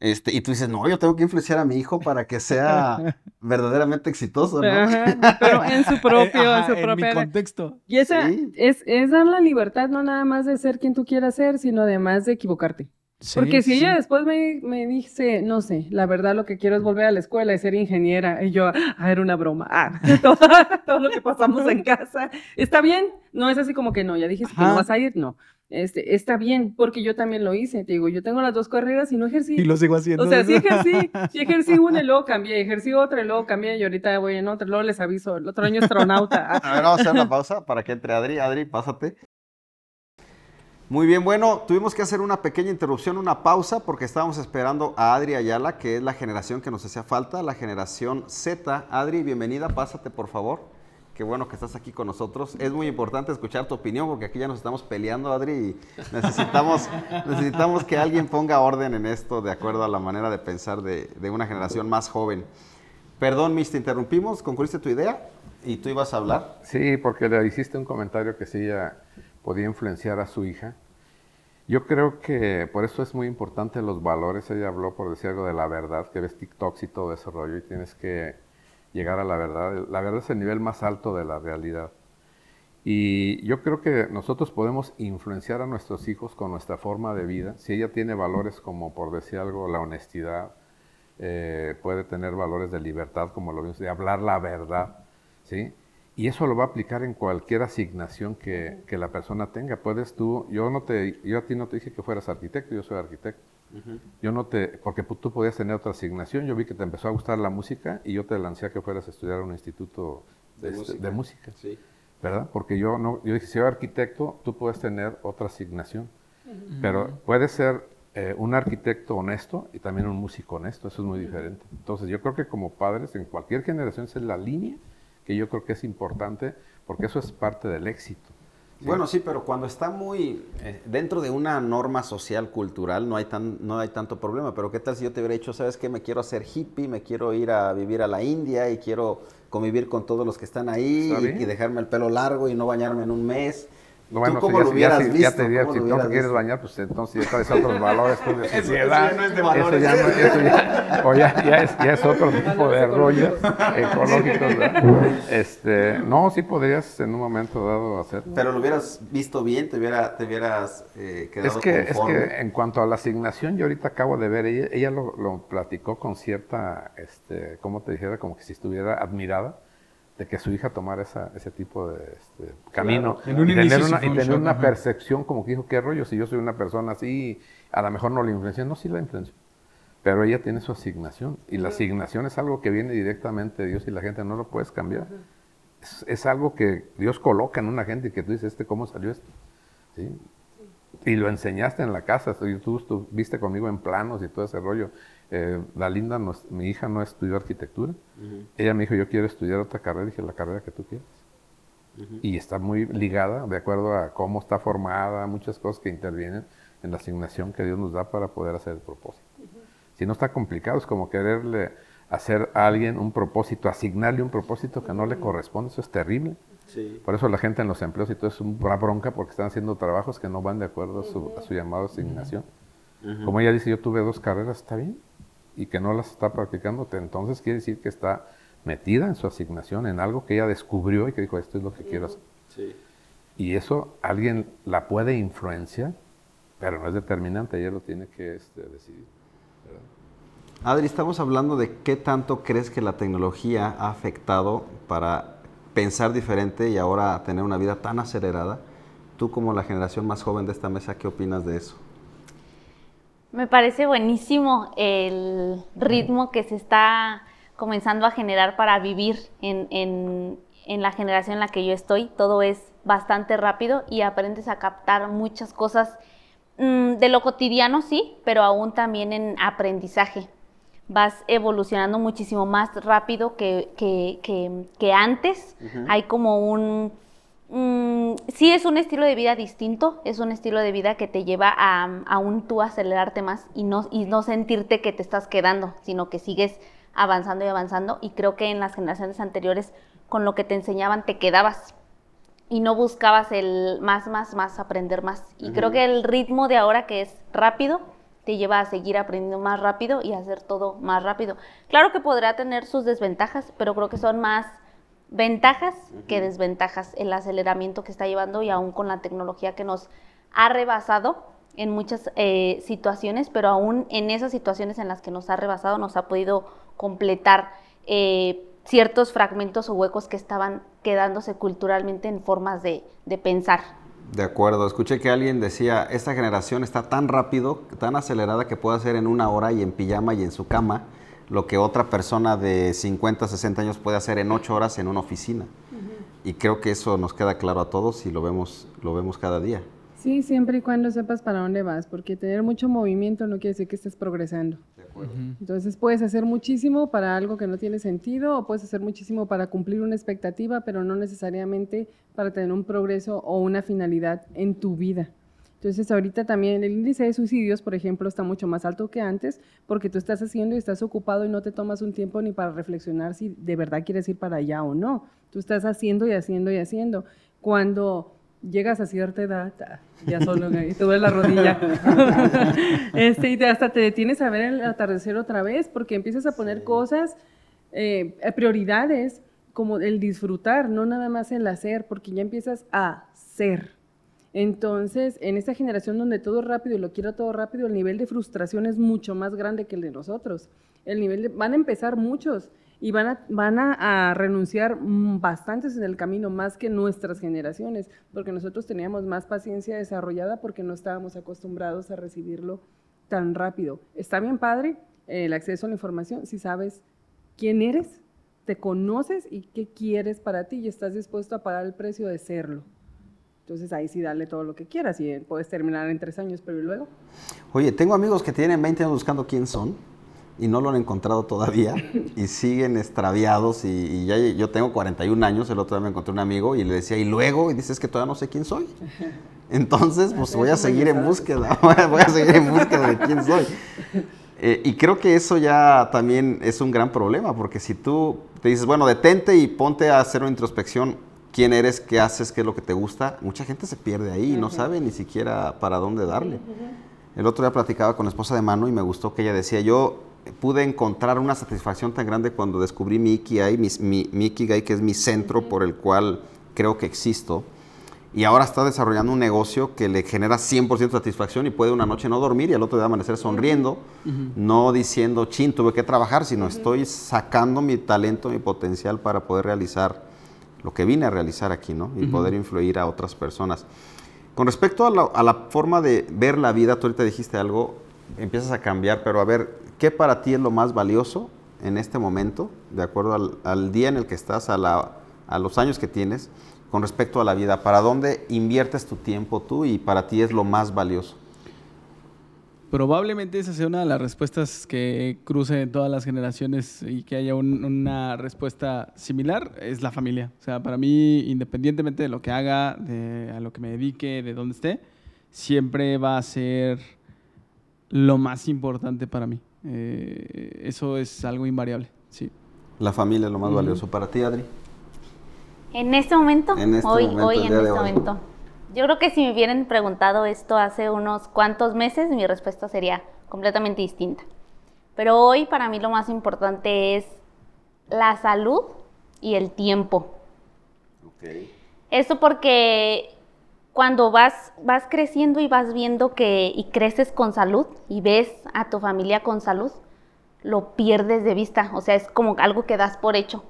este, y tú dices, no, yo tengo que influenciar a mi hijo para que sea verdaderamente exitoso, ¿no? Ajá, pero en su propio, ajá, en su contexto. y esa Sí. es, es dar la libertad no nada más de ser quien tú quieras ser, sino además de equivocarte. Porque si Sí, ella después me, me dice, no sé, la verdad lo que quiero es volver a la escuela y ser ingeniera, y yo, ah, era una broma, ah, todo, todo lo que pasamos en casa, está bien, no es así como que no, ya dijiste que Ajá. no vas a ir, no, este, está bien, porque yo también lo hice, te digo, yo tengo las dos carreras y no ejercí. Y lo sigo haciendo. O sea, sí ejercí, sí ejercí una y luego cambié, ejercí otra y luego cambié y ahorita voy en otra, luego les aviso, el otro año astronauta. A ver, vamos a hacer una pausa para que entre Adri. Adri, pásate. Muy bien, bueno, tuvimos que hacer una pequeña interrupción, una pausa, porque estábamos esperando a Adri Ayala, que es la generación que nos hacía falta, la generación Z. Adri, bienvenida, pásate por favor. Qué bueno que estás aquí con nosotros. Es muy importante escuchar tu opinión, porque aquí ya nos estamos peleando, Adri, y necesitamos, necesitamos que alguien ponga orden en esto de acuerdo a la manera de pensar de, de una generación más joven. Perdón, Miss, te interrumpimos, concluiste tu idea y tú ibas a hablar. Sí, porque le hiciste un comentario que sí ella podía influenciar a su hija. Yo creo que por eso es muy importante los valores. Ella habló, por decir algo, de la verdad, que ves TikToks y todo ese rollo y tienes que llegar a la verdad. La verdad es el nivel más alto de la realidad. Y yo creo que nosotros podemos influenciar a nuestros hijos con nuestra forma de vida. Si ella tiene valores como, por decir algo, la honestidad, eh, puede tener valores de libertad, como lo vimos, de hablar la verdad, ¿sí? Y eso lo va a aplicar en cualquier asignación que, que la persona tenga. Puedes tú, yo no te, yo a ti no te dije que fueras arquitecto, yo soy arquitecto. Yo no te, porque tú podías tener otra asignación. Yo vi que te empezó a gustar la música y yo te lancé a que fueras a estudiar a un instituto de, este- de música. Sí. ¿verdad? Porque yo no, yo dije, si soy arquitecto, tú puedes tener otra asignación, pero puedes ser eh, un arquitecto honesto y también un músico honesto, eso es muy diferente. Entonces, yo creo que como padres, en cualquier generación, esa es la línea que yo creo que es importante, porque eso es parte del éxito. ¿sí? Bueno, sí, pero cuando está muy eh, dentro de una norma social, cultural, no hay, tan, no hay tanto problema. Pero ¿qué tal si yo te hubiera dicho, sabes qué, me quiero hacer hippie, me quiero ir a vivir a la India y quiero convivir con todos los que están ahí Está y, bien. y dejarme el pelo largo y no bañarme en un mes? No, ¿Tú bueno, cómo si lo hubieras si- visto? ya te diría, ¿Cómo si no te quieres bañar, pues entonces ya traes otros valores. pues, de Eso- ya no es de valores. Eso ya, no- eso ya- o ya, ya es, ya es otro tipo de rollos ecológicos. Este, no, sí podrías en un momento dado hacerlo. Pero lo hubieras visto bien, te, hubiera, te hubieras eh, quedado Es que, es que en cuanto a la asignación, yo ahorita acabo de ver, ella, ella lo, lo platicó con cierta, este, ¿cómo te dijera? Como que si estuviera admirada de que su hija tomara esa, ese tipo de este, camino. Y tener una, y tener una percepción como que dijo, ¿qué rollo? Si yo soy una persona así, a lo mejor no la influencia. No, sí la influenció. Pero ella tiene su asignación. Y la asignación es algo que viene directamente de Dios y la gente no lo puedes cambiar. Es, es algo que Dios coloca en una gente y que tú dices, ¿este cómo salió esto? ¿Sí? Y lo enseñaste en la casa, tú, tú estuviste conmigo en planos y todo ese rollo. Eh, la linda, no mi hija no estudió arquitectura. Ella me dijo, yo quiero estudiar otra carrera. Dije, la carrera que tú quieras. Y está muy ligada, de acuerdo a cómo está formada, muchas cosas que intervienen en la asignación que Dios nos da para poder hacer el propósito. Si no está complicado, es como quererle hacer a alguien un propósito, asignarle un propósito que no le corresponde. Eso es terrible. Sí. Por eso la gente en los empleos y todo es una bronca porque están haciendo trabajos que no van de acuerdo a su, a su llamado asignación. Como ella dice, yo tuve dos carreras, está bien, y que no las está practicando, entonces quiere decir que está metida en su asignación, en algo que ella descubrió y que dijo, esto es lo que quiero hacer. Sí. Y eso alguien la puede influenciar, pero no es determinante, ella lo tiene que este, decidir. Adri, estamos hablando de qué tanto crees que la tecnología ha afectado para pensar diferente y ahora tener una vida tan acelerada. Tú como la generación más joven de esta mesa, ¿qué opinas de eso? Me parece buenísimo el ritmo que se está comenzando a generar para vivir en, la generación en la que yo estoy. Todo es bastante rápido y aprendes a captar muchas cosas mm, de lo cotidiano, sí, pero aún también en aprendizaje. Vas evolucionando muchísimo más rápido que, que, antes. Hay como un Mm, sí es un estilo de vida distinto, es un estilo de vida que te lleva a, aún tú acelerarte más y no, y no sentirte que te estás quedando, sino que sigues avanzando y avanzando. Y creo que en las generaciones anteriores, con lo que te enseñaban, te quedabas y no buscabas el más, más, más, aprender más. Y creo que el ritmo de ahora, que es rápido, te lleva a seguir aprendiendo más rápido y a hacer todo más rápido. Claro que podrá tener sus desventajas, pero creo que son más ventajas que desventajas el aceleramiento que está llevando y aún con la tecnología que nos ha rebasado en muchas eh, situaciones, pero aún en esas situaciones en las que nos ha rebasado nos ha podido completar eh, ciertos fragmentos o huecos que estaban quedándose culturalmente en formas de, de pensar. De acuerdo, escuché que alguien decía, esta generación está tan rápido, tan acelerada que puede hacer en una hora y en pijama y en su cama lo que otra persona de 50, 60 años puede hacer en 8 horas en una oficina. Y creo que eso nos queda claro a todos y lo vemos, lo vemos cada día. Sí, siempre y cuando sepas para dónde vas, porque tener mucho movimiento no quiere decir que estés progresando. De acuerdo. Entonces puedes hacer muchísimo para algo que no tiene sentido o puedes hacer muchísimo para cumplir una expectativa, pero no necesariamente para tener un progreso o una finalidad en tu vida. Entonces ahorita también el índice de suicidios, por ejemplo, está mucho más alto que antes porque tú estás haciendo y estás ocupado y no te tomas un tiempo ni para reflexionar si de verdad quieres ir para allá o no. Tú estás haciendo y haciendo y haciendo. Cuando llegas a cierta edad, ah, ya solo y te duele la rodilla, este, y hasta te detienes a ver el atardecer otra vez porque empiezas a poner cosas, eh, prioridades como el disfrutar, no nada más el hacer, porque ya empiezas a ser. Entonces, en esta generación donde todo es rápido y lo quiero todo rápido, el nivel de frustración es mucho más grande que el de nosotros. El nivel de, van a empezar muchos y van a, van a, renunciar bastantes en el camino, más que nuestras generaciones, porque nosotros teníamos más paciencia desarrollada porque no estábamos acostumbrados a recibirlo tan rápido. Está bien padre el acceso a la información si sabes quién eres, te conoces y qué quieres para ti y estás dispuesto a pagar el precio de serlo. Entonces ahí sí dale todo lo que quieras y puedes terminar en tres años, pero ¿y luego? Oye, tengo amigos que tienen 20 años buscando quién son y no lo han encontrado todavía y siguen extraviados y, ya yo tengo 41 años, el otro día me encontré un amigo y le decía, ¿y luego? Y dices que todavía no sé quién soy. Entonces, pues voy a seguir en búsqueda, voy a seguir en búsqueda de quién soy. Eh, y creo que eso ya también es un gran problema, porque si tú te dices, bueno, detente y ponte a hacer una introspección, quién eres, qué haces, qué es lo que te gusta, mucha gente se pierde ahí y no sabe ni siquiera para dónde darle. El otro día platicaba con la esposa de Manu y me gustó que ella decía, yo pude encontrar una satisfacción tan grande cuando descubrí mi Ikigai, mi, mi, Ikigai, que es mi centro por el cual creo que existo. Y ahora está desarrollando un negocio que le genera 100% satisfacción y puede una noche no dormir y al otro día amanecer sonriendo, no diciendo, chin, tuve que trabajar, sino estoy sacando mi talento, mi potencial para poder realizar lo que vine a realizar aquí, ¿no? Y poder influir a otras personas. Con respecto a la, forma de ver la vida, tú ahorita dijiste algo, empiezas a cambiar, pero a ver, ¿qué para ti es lo más valioso en este momento, de acuerdo al, día en el que estás, a, a los años que tienes, con respecto a la vida? ¿Para dónde inviertes tu tiempo tú y para ti es lo más valioso? Probablemente esa sea una de las respuestas que cruce todas las generaciones y que haya una respuesta similar, es la familia. O sea, para mí, independientemente de lo que haga, de a lo que me dedique, de dónde esté, siempre va a ser lo más importante para mí. Eh, eso es algo invariable, sí. La familia es lo más valioso para ti, Adri. En este momento, este hoy, hoy en este momento. Yo creo que si me hubieran preguntado esto hace unos cuantos meses, mi respuesta sería completamente distinta. Pero hoy para mí lo más importante es la salud y el tiempo. Okay. Esto porque cuando vas, vas creciendo y vas viendo que y creces con salud y ves a tu familia con salud, lo pierdes de vista. O sea, es como algo que das por hecho.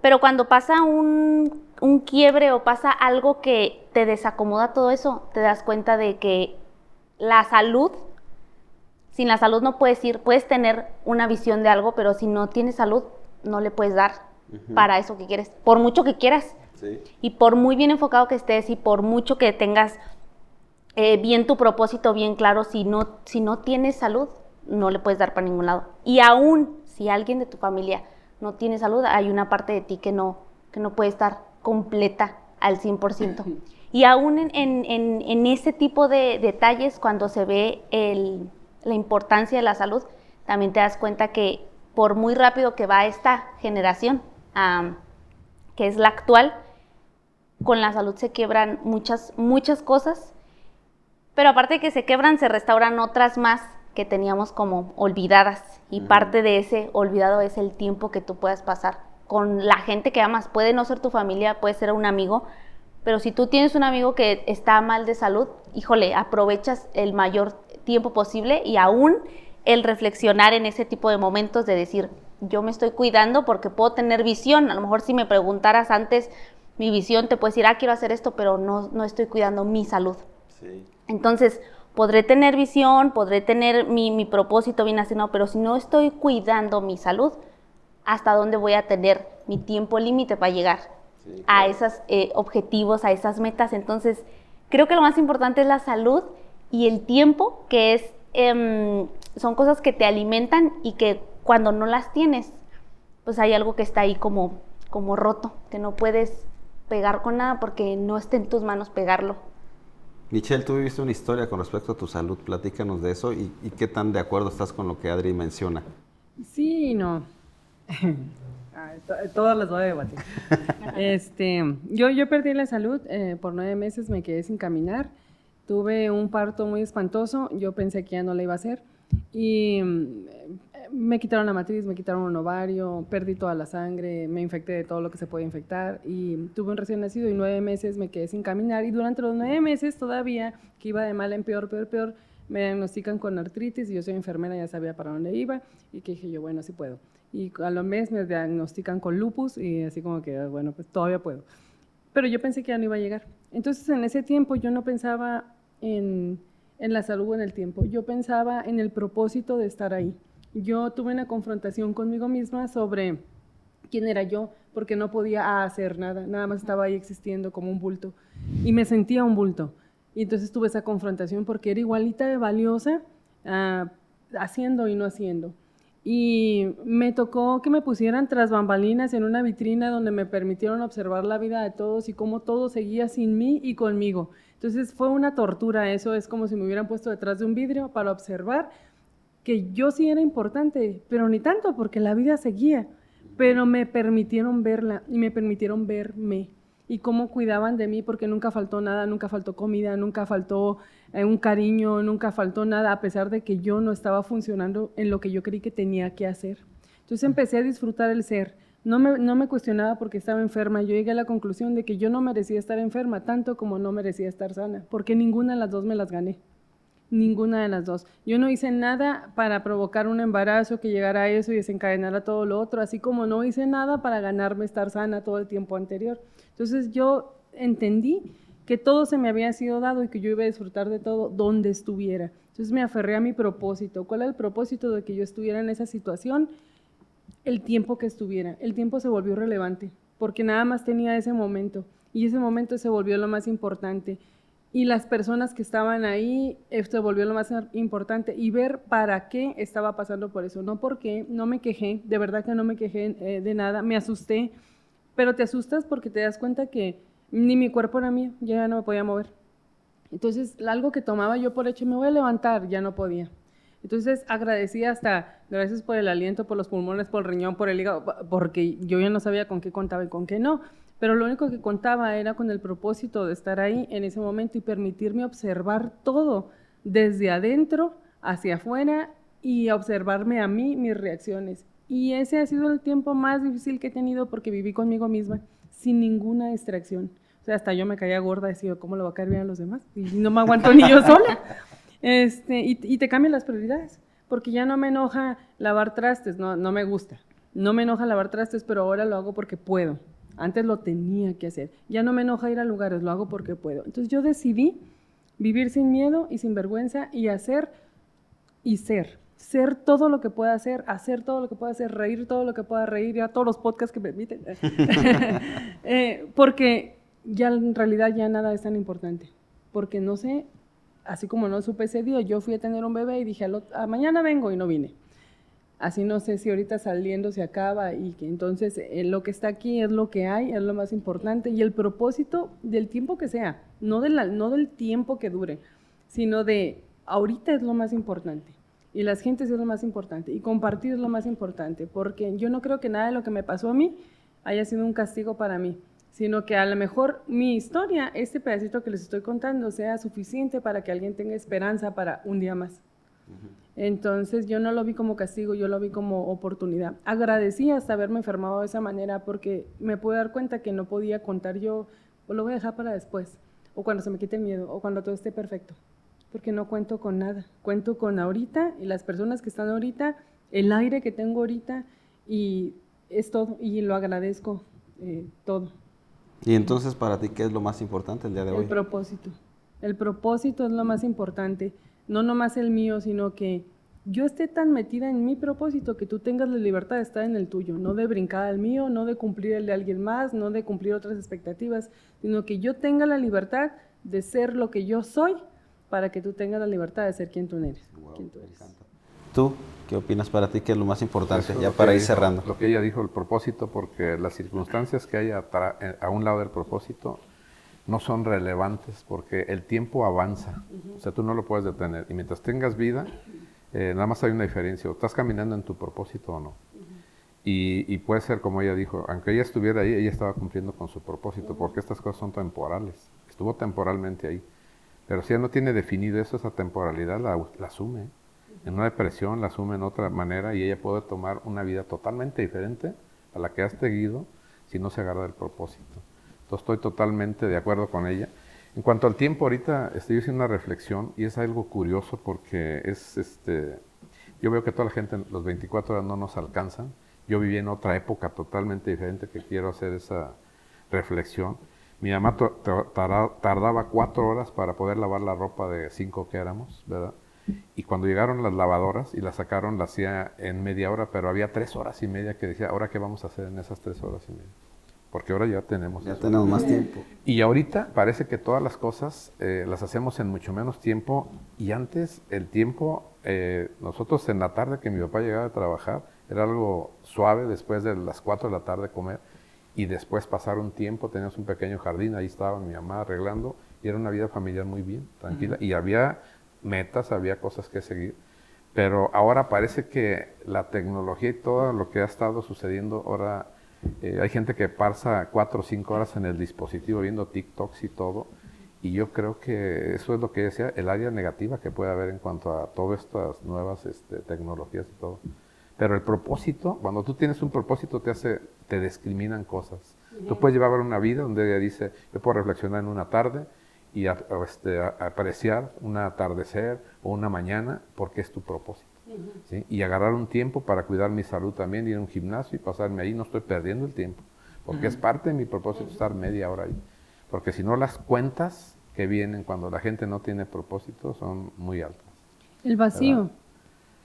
Pero cuando pasa un, quiebre o pasa algo que te desacomoda todo eso, te das cuenta de que la salud sin la salud no puedes ir, puedes tener una visión de algo, pero si no tienes salud, no le puedes dar para eso que quieres, por mucho que quieras. Y por muy bien enfocado que estés y por mucho que tengas eh, bien tu propósito bien claro, si no, si no tienes salud, no le puedes dar para ningún lado. Y aún si alguien de tu familia no tiene salud, hay una parte de ti que no, que no puede estar completa al 100%. Y aún en, en, en, ese tipo de detalles, cuando se ve el, la importancia de la salud, también te das cuenta que por muy rápido que va esta generación, que es la actual, con la salud se quiebran muchas, muchas cosas, pero aparte de que se quebran, se restauran otras más que teníamos como olvidadas. Y parte de ese olvidado es el tiempo que tú puedas pasar con la gente que amas. Puede no ser tu familia, puede ser un amigo, pero si tú tienes un amigo que está mal de salud, híjole, aprovechas el mayor tiempo posible y aún el reflexionar en ese tipo de momentos de decir, yo me estoy cuidando porque puedo tener visión. A lo mejor si me preguntaras antes mi visión, te puedes decir, ah, quiero hacer esto, pero no, no estoy cuidando mi salud. Entonces, podré tener visión, podré tener mi, mi propósito bien asignado, pero si no estoy cuidando mi salud, ¿hasta dónde voy a tener mi tiempo límite para llegar a esos eh, objetivos, a esas metas? Entonces, creo que lo más importante es la salud y el tiempo, que es, em, son cosas que te alimentan y que cuando no las tienes, pues hay algo que está ahí como, como roto, que no puedes pegar con nada porque no está en tus manos pegarlo. Michelle, tú viviste una historia con respecto a tu salud, platícanos de eso y, qué tan de acuerdo estás con lo que Adri menciona. Sí, no. Todas las voy a debatir. este, yo, yo perdí la salud, eh, por nueve meses me quedé sin caminar, tuve un parto muy espantoso, yo pensé que ya no la iba a hacer y me quitaron la matriz, me quitaron un ovario, perdí toda la sangre, me infecté de todo lo que se puede infectar y tuve un recién nacido y nueve meses me quedé sin caminar y durante los nueve meses todavía, que iba de mal en peor, peor, peor, me diagnostican con artritis y yo soy enfermera, ya sabía para dónde iba y que dije yo, bueno, sí puedo. Y a los meses me diagnostican con lupus y así como que, bueno, pues todavía puedo. Pero yo pensé que ya no iba a llegar. Entonces en ese tiempo yo no pensaba en, en la salud en el tiempo, yo pensaba en el propósito de estar ahí yo tuve una confrontación conmigo misma sobre quién era yo, porque no podía hacer nada, nada más estaba ahí existiendo como un bulto y me sentía un bulto. Y entonces tuve esa confrontación porque era igualita de valiosa ah, haciendo y no haciendo. Y me tocó que me pusieran tras bambalinas en una vitrina donde me permitieron observar la vida de todos y cómo todo seguía sin mí y conmigo. Entonces fue una tortura, eso es como si me hubieran puesto detrás de un vidrio para observar que yo sí era importante, pero ni tanto, porque la vida seguía. Pero me permitieron verla y me permitieron verme y cómo cuidaban de mí, porque nunca faltó nada, nunca faltó comida, nunca faltó eh, un cariño, nunca faltó nada, a pesar de que yo no estaba funcionando en lo que yo creí que tenía que hacer. Entonces empecé a disfrutar el ser. No me, no me cuestionaba porque estaba enferma. Yo llegué a la conclusión de que yo no merecía estar enferma, tanto como no merecía estar sana, porque ninguna de las dos me las gané. Ninguna de las dos. Yo no hice nada para provocar un embarazo que llegara a eso y desencadenara todo lo otro, así como no hice nada para ganarme estar sana todo el tiempo anterior. Entonces yo entendí que todo se me había sido dado y que yo iba a disfrutar de todo donde estuviera. Entonces me aferré a mi propósito. ¿Cuál es el propósito de que yo estuviera en esa situación? El tiempo que estuviera. El tiempo se volvió relevante porque nada más tenía ese momento y ese momento se volvió lo más importante y las personas que estaban ahí, esto volvió lo más importante y ver para qué estaba pasando por eso, no porque no me quejé, de verdad que no me quejé eh, de nada, me asusté, pero te asustas porque te das cuenta que ni mi cuerpo era mío, ya no me podía mover. Entonces, algo que tomaba yo por hecho, me voy a levantar, ya no podía. Entonces, agradecí hasta, gracias por el aliento, por los pulmones, por el riñón, por el hígado, porque yo ya no sabía con qué contaba y con qué no pero lo único que contaba era con el propósito de estar ahí en ese momento y permitirme observar todo desde adentro hacia afuera y observarme a mí mis reacciones. Y ese ha sido el tiempo más difícil que he tenido porque viví conmigo misma sin ninguna distracción. O sea, hasta yo me caía gorda, decía, ¿cómo le va a caer bien a los demás? Y no me aguanto ni yo sola. Este, y, y, te cambian las prioridades, porque ya no me enoja lavar trastes, no, no me gusta. No me enoja lavar trastes, pero ahora lo hago porque puedo. Antes lo tenía que hacer. Ya no me enoja ir a lugares, lo hago porque puedo. Entonces yo decidí vivir sin miedo y sin vergüenza y hacer y ser. Ser todo lo que pueda hacer, hacer todo lo que pueda hacer, reír todo lo que pueda reír, ya todos los podcasts que me permiten. Eh, porque ya en realidad ya nada es tan importante. Porque no sé, así como no supe ese día, yo fui a tener un bebé y dije, a mañana vengo y no vine. Así no sé si ahorita saliendo se acaba y que entonces eh, lo que está aquí es lo que hay, es lo más importante y el propósito del tiempo que sea, no, de no del tiempo que dure, sino de ahorita es lo más importante y las gentes es lo más importante y compartir es lo más importante, porque yo no creo que nada de lo que me pasó a mí haya sido un castigo para mí, sino que a lo mejor mi historia, este pedacito que les estoy contando, sea suficiente para que alguien tenga esperanza para un día más. Entonces yo no lo vi como castigo, yo lo vi como oportunidad. Agradecí hasta haberme enfermado de esa manera porque me pude dar cuenta que no podía contar yo, o lo voy a dejar para después, o cuando se me quite el miedo, o cuando todo esté perfecto, porque no cuento con nada. Cuento con ahorita y las personas que están ahorita, el aire que tengo ahorita y es todo, y lo agradezco eh, todo. ¿Y entonces para ti qué es lo más importante el día de hoy? El propósito. El propósito es lo más importante no nomás el mío, sino que yo esté tan metida en mi propósito que tú tengas la libertad de estar en el tuyo, no de brincar al mío, no de cumplir el de alguien más, no de cumplir otras expectativas, sino que yo tenga la libertad de ser lo que yo soy para que tú tengas la libertad de ser quien tú eres. tú, qué opinas para ti que es lo más importante? ya para ir cerrando. Lo que ella dijo, el propósito, porque las circunstancias que hay eh, a un lado del propósito no son relevantes porque el tiempo avanza. O sea, tú no lo puedes detener. Y mientras tengas vida, eh, nada más hay una diferencia. O estás caminando en tu propósito o no. y, puede ser como ella dijo, aunque ella estuviera ahí, ella estaba cumpliendo con su propósito, porque estas cosas son temporales. Estuvo temporalmente ahí. Pero si ella no tiene definido eso, esa temporalidad la, la asume. En una depresión la asume en otra manera y ella puede tomar una vida totalmente diferente a la que ha seguido si no se agarra del propósito estoy totalmente de acuerdo con ella. En cuanto al tiempo, ahorita estoy haciendo una reflexión y es algo curioso porque es este. Yo veo que toda la gente, los 24 horas no nos alcanzan. Yo viví en otra época totalmente diferente que quiero hacer esa reflexión. Mi mamá tardaba cuatro horas para poder lavar la ropa de cinco que éramos, ¿verdad? Y cuando llegaron las lavadoras y la sacaron, la hacía en media hora, pero había tres horas y media que decía, ¿ahora qué vamos a hacer en esas tres horas y media? Porque ahora ya tenemos. Ya tenemos más tiempo. Y ahorita parece que todas las cosas eh, las hacemos en mucho menos tiempo y antes el tiempo, eh, nosotros en la tarde que mi papá llegaba a trabajar, era algo suave después de las 4 de la tarde comer y después pasar un tiempo, teníamos un pequeño jardín, ahí estaba mi mamá arreglando y era una vida familiar muy bien, tranquila y había metas, había cosas que seguir. Pero ahora parece que la tecnología y todo lo que ha estado sucediendo ahora eh, hay gente que pasa cuatro o cinco horas en el dispositivo viendo TikToks y todo. Y yo creo que eso es lo que decía, el área negativa que puede haber en cuanto a todas estas nuevas este, tecnologías y todo. Pero el propósito, cuando tú tienes un propósito, te hace, te discriminan cosas. Tú puedes llevar una vida donde ella dice, yo puedo reflexionar en una tarde y este, apreciar un atardecer o una mañana porque es tu propósito. Y agarrar un tiempo para cuidar mi salud también, ir a un gimnasio y pasarme ahí, no estoy perdiendo el tiempo, porque es parte de mi propósito estar media hora ahí. Porque si no, las cuentas que vienen cuando la gente no tiene propósito son muy altas. El vacío.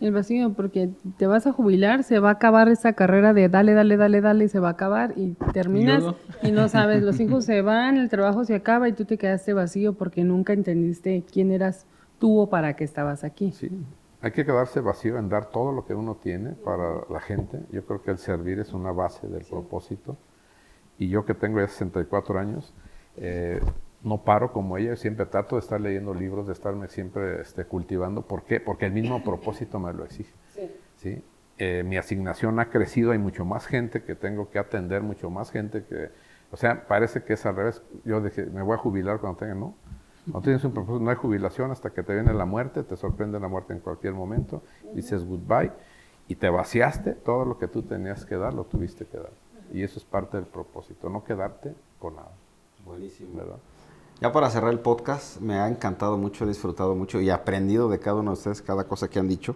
El vacío, porque te vas a jubilar, se va a acabar esa carrera de dale, dale, dale, dale, y se va a acabar y terminas y no sabes, los hijos se van, el trabajo se acaba y tú te quedaste vacío porque nunca entendiste quién eras tú o para qué estabas aquí. Sí, hay que quedarse vacío en dar todo lo que uno tiene para la gente. Yo creo que el servir es una base del propósito. Y yo que tengo ya 64 años, eh, no paro como ella, siempre trato de estar leyendo libros, de estarme siempre este, cultivando. ¿Por qué? Porque el mismo propósito me lo exige. Sí. Eh, mi asignación ha crecido, hay mucho más gente que tengo que atender, mucho más gente que... O sea, parece que es al revés. Yo dije, me voy a jubilar cuando tenga, no. No tienes un propósito, no hay jubilación hasta que te viene la muerte, te sorprende la muerte en cualquier momento, dices goodbye y te vaciaste, todo lo que tú tenías que dar, lo tuviste que dar. Y eso es parte del propósito, no quedarte con nada. Buenísimo. ¿verdad? Ya para cerrar el podcast, me ha encantado mucho, he disfrutado mucho y aprendido de cada uno de ustedes cada cosa que han dicho.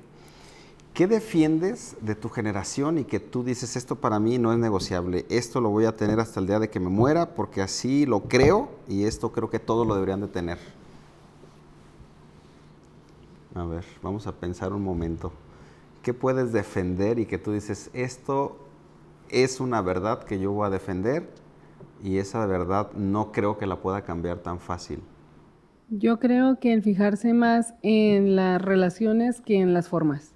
¿Qué defiendes de tu generación y que tú dices, esto para mí no es negociable, esto lo voy a tener hasta el día de que me muera porque así lo creo y esto creo que todos lo deberían de tener? A ver, vamos a pensar un momento. ¿Qué puedes defender y que tú dices, esto es una verdad que yo voy a defender y esa verdad no creo que la pueda cambiar tan fácil? Yo creo que el fijarse más en las relaciones que en las formas,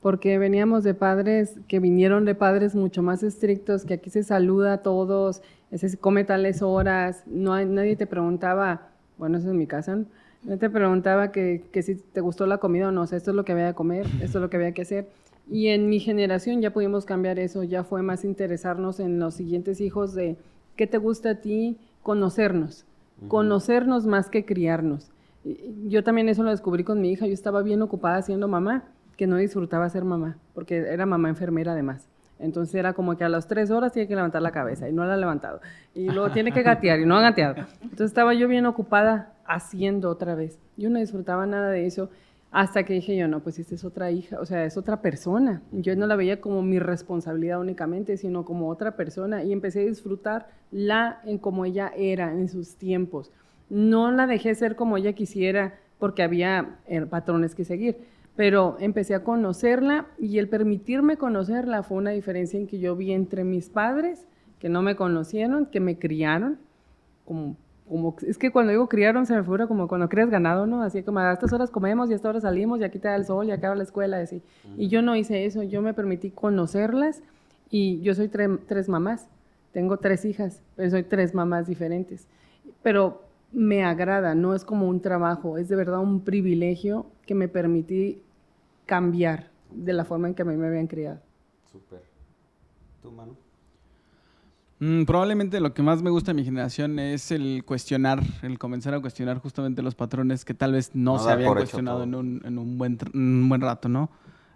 porque veníamos de padres que vinieron de padres mucho más estrictos, que aquí se saluda a todos, se come tales horas, no hay, nadie te preguntaba, bueno, eso es mi casa, ¿no? No te preguntaba que, que, si te gustó la comida o no, o sea, esto es lo que había que comer, esto es lo que había que hacer. Y en mi generación ya pudimos cambiar eso, ya fue más interesarnos en los siguientes hijos de qué te gusta a ti, conocernos, uh -huh. conocernos más que criarnos. Yo también eso lo descubrí con mi hija, yo estaba bien ocupada siendo mamá, que no disfrutaba ser mamá, porque era mamá enfermera además. Entonces era como que a las tres horas tiene que levantar la cabeza y no la ha levantado. Y luego tiene que gatear y no ha gateado. Entonces estaba yo bien ocupada haciendo otra vez. Yo no disfrutaba nada de eso hasta que dije yo, no, pues esta es otra hija, o sea, es otra persona. Yo no la veía como mi responsabilidad únicamente, sino como otra persona y empecé a disfrutarla en como ella era en sus tiempos. No la dejé ser como ella quisiera porque había eh, patrones que seguir, pero empecé a conocerla y el permitirme conocerla fue una diferencia en que yo vi entre mis padres, que no me conocieron, que me criaron, como, como es que cuando digo criaron se me figura como cuando creas ganado, ¿no? Así como a estas horas comemos y a estas horas salimos y aquí te da el sol y acaba la escuela y así. Y yo no hice eso, yo me permití conocerlas y yo soy tre tres mamás, tengo tres hijas, pero soy tres mamás diferentes. Pero me agrada, no es como un trabajo, es de verdad un privilegio que me permití cambiar de la forma en que a mí me habían criado. Súper. ¿Tu mano? Mm, probablemente lo que más me gusta de mi generación es el cuestionar, el comenzar a cuestionar justamente los patrones que tal vez no, No se habían cuestionado en un, en un buen, tr- un buen rato, ¿no?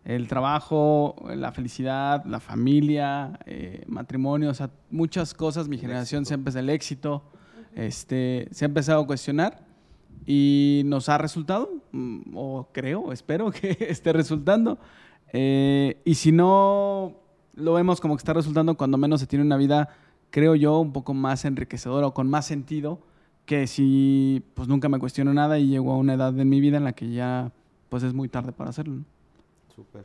El trabajo, la felicidad, la familia, eh, matrimonio, o sea, muchas cosas. Mi generación se ha empezado el éxito, este, se ha empezado a cuestionar y nos ha resultado, mm, o creo, espero que esté resultando. Eh, y si no lo vemos como que está resultando, cuando menos se tiene una vida, creo yo, un poco más enriquecedora o con más sentido que si pues nunca me cuestiono nada y llego a una edad en mi vida en la que ya pues es muy tarde para hacerlo. ¿no? Súper.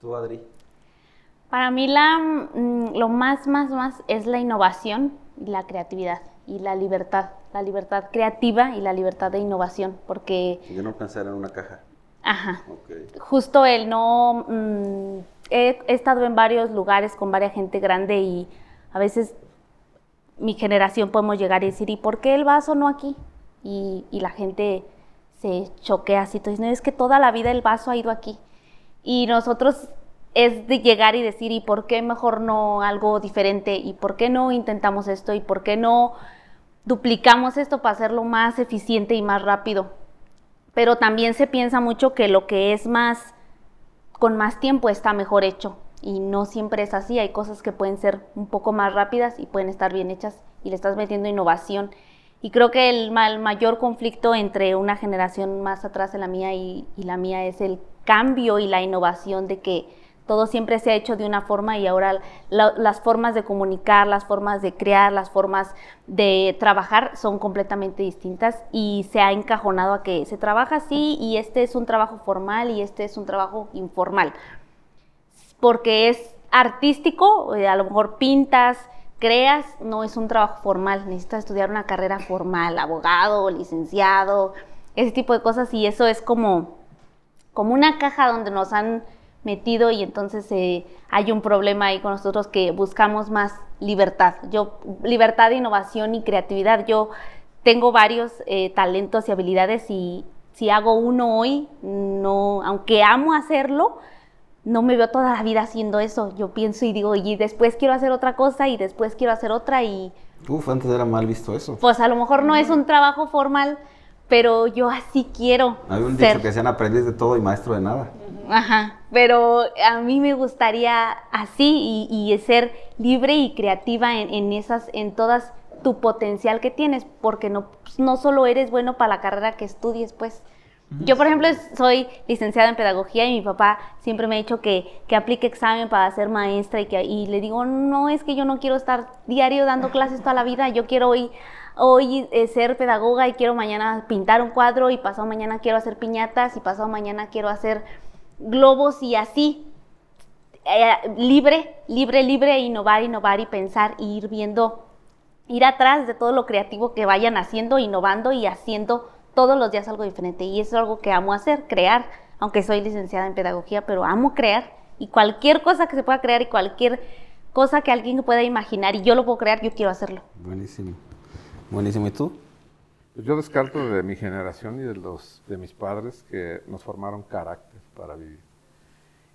¿Tú, Adri? Para mí la, mm, lo más, más, más es la innovación y la creatividad y la libertad, la libertad creativa y la libertad de innovación, porque, Yo no pensar en una caja. ajá, Ok. justo el no... mm, he, he estado en varios lugares con varias gente grande y a veces mi generación podemos llegar y decir, ¿y por qué el vaso no aquí? Y, y la gente se choquea así, entonces, no, es que toda la vida el vaso ha ido aquí. Y nosotros es de llegar y decir, ¿y por qué mejor no algo diferente? ¿Y por qué no intentamos esto? ¿Y por qué no duplicamos esto para hacerlo más eficiente y más rápido? Pero también se piensa mucho que lo que es más, con más tiempo está mejor hecho. Y no siempre es así, hay cosas que pueden ser un poco más rápidas y pueden estar bien hechas y le estás metiendo innovación. Y creo que el, ma- el mayor conflicto entre una generación más atrás de la mía y la mía es el cambio y la innovación de que todo siempre se ha hecho de una forma y ahora la- las formas de comunicar, las formas de crear, las formas de trabajar son completamente distintas y se ha encajonado a que se trabaja así y este es un trabajo formal y este es un trabajo informal. Porque es artístico, eh, a lo mejor pintas, creas, no es un trabajo formal, necesitas estudiar una carrera formal, abogado, licenciado, ese tipo de cosas y eso es como, como una caja donde nos han metido y entonces eh, hay un problema ahí con nosotros que buscamos más libertad. Yo, libertad, innovación y creatividad. Yo tengo varios eh, talentos y habilidades y si hago uno hoy, no, aunque amo hacerlo, no me veo toda la vida haciendo eso. Yo pienso y digo, y después quiero hacer otra cosa y después quiero hacer otra y Uf, antes era mal visto eso. pues a lo mejor no es un trabajo formal, pero yo así quiero Hay un ser. dicho que sean aprendiz de todo y maestro de nada. Ajá, pero a mí me gustaría así y, y ser libre y creativa en, en esas, en todas tu potencial que tienes, porque no, pues, no solo eres bueno para la carrera que estudies, pues. Yo, por ejemplo, soy licenciada en pedagogía y mi papá siempre me ha dicho que, que aplique examen para ser maestra y, que, y le digo, no, es que yo no quiero estar diario dando clases toda la vida, yo quiero hoy hoy eh, ser pedagoga y quiero mañana pintar un cuadro y pasado mañana quiero hacer piñatas y pasado mañana quiero hacer globos y así. Eh, libre, libre, libre, innovar, innovar y pensar y ir viendo, ir atrás de todo lo creativo que vayan haciendo, innovando y haciendo todos los días algo diferente. Y eso es algo que amo hacer, crear, aunque soy licenciada en pedagogía, pero amo crear y cualquier cosa que se pueda crear y cualquier cosa que alguien pueda imaginar y yo lo puedo crear, yo quiero hacerlo. Buenísimo. Buenísimo. ¿Y tú? Yo descarto de mi generación y de los de mis padres que nos formaron carácter para vivir.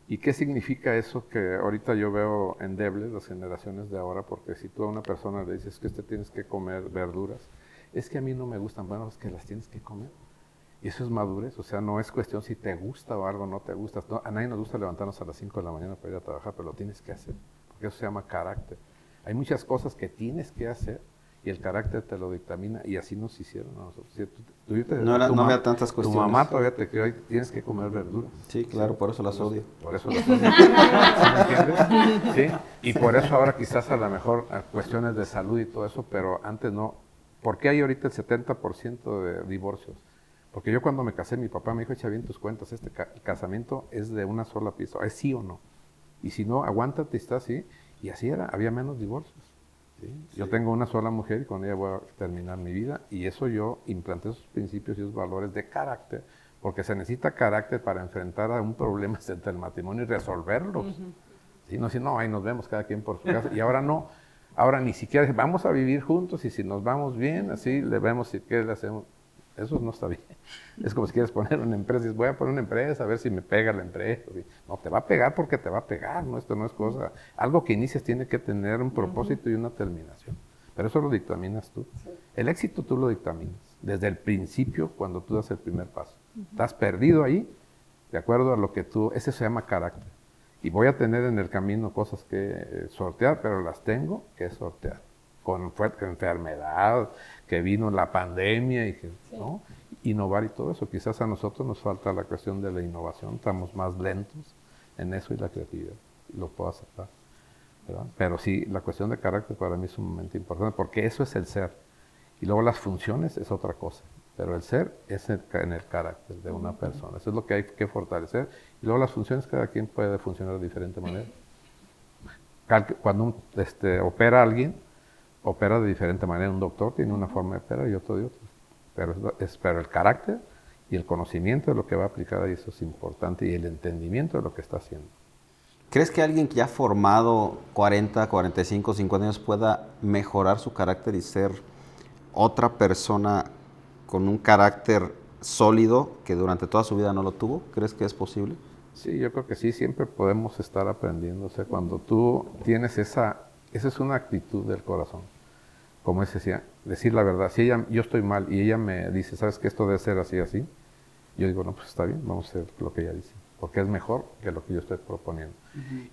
¿Y qué significa eso que ahorita yo veo endebles las generaciones de ahora? Porque si tú a una persona le dices que usted tienes que comer verduras, es que a mí no me gustan, bueno, es que las tienes que comer. Y eso es madurez, o sea, no es cuestión si te gusta o algo no te gusta. a nadie nos gusta levantarnos a las 5 de la mañana para ir a trabajar, pero lo tienes que hacer, porque eso se llama carácter. Hay muchas cosas que tienes que hacer y el carácter te lo dictamina y así nos hicieron a nosotros. no, había tantas cuestiones. Tu mamá todavía te crió y tienes que comer verduras. Sí, claro, por eso las odio. Por eso las odio. ¿Me entiendes? ¿Sí? Y por eso ahora quizás a lo mejor cuestiones de salud y todo eso, pero antes no. ¿Por qué hay ahorita el 70% de divorcios? Porque yo cuando me casé, mi papá me dijo, echa bien tus cuentas, este casamiento es de una sola pieza, es sí o no. Y si no, aguántate, está así. Y así era, había menos divorcios. Yo tengo una sola mujer y con ella voy a terminar mi vida y eso yo implanté esos principios y esos valores de carácter, porque se necesita carácter para enfrentar a un problema entre el matrimonio y resolverlos. ¿Sí? No decir, no, ahí nos vemos cada quien por su casa. Y ahora no, ahora ni siquiera vamos a vivir juntos y si nos vamos bien, así le vemos si qué le hacemos. Eso no está bien. Es como si quieres poner una empresa dices, voy a poner una empresa a ver si me pega la empresa. No, te va a pegar porque te va a pegar, no, esto no es cosa. Algo que inicias tiene que tener un propósito y una terminación. Pero eso lo dictaminas tú. El éxito tú lo dictaminas desde el principio cuando tú das el primer paso. Estás perdido ahí, de acuerdo a lo que tú, ese se llama carácter. Y voy a tener en el camino cosas que eh, sortear, pero las tengo que sortear. Con fuerte enfermedad, que vino la pandemia y que, ¿no? Innovar y todo eso. Quizás a nosotros nos falta la cuestión de la innovación, estamos más lentos en eso y la creatividad. Lo puedo aceptar. Pero sí, la cuestión de carácter para mí es sumamente importante porque eso es el ser. Y luego las funciones es otra cosa. Pero el ser es en el carácter de una persona. Eso es lo que hay que fortalecer. Y luego las funciones, cada quien puede funcionar de diferente manera. Cuando este, opera alguien, opera de diferente manera. Un doctor tiene una forma de operar y otro de otra. Pero, es, pero el carácter y el conocimiento de lo que va a aplicar ahí, eso es importante, y el entendimiento de lo que está haciendo. ¿Crees que alguien que ya ha formado 40, 45, 50 años pueda mejorar su carácter y ser otra persona con un carácter sólido que durante toda su vida no lo tuvo? ¿Crees que es posible? Sí, yo creo que sí, siempre podemos estar aprendiendo. O sea, cuando tú tienes esa esa es una actitud del corazón. Como es decía, decir la verdad. Si ella, yo estoy mal y ella me dice, ¿sabes que esto debe ser así, así? Yo digo, no, pues está bien, vamos a hacer lo que ella dice. Porque es mejor que lo que yo estoy proponiendo.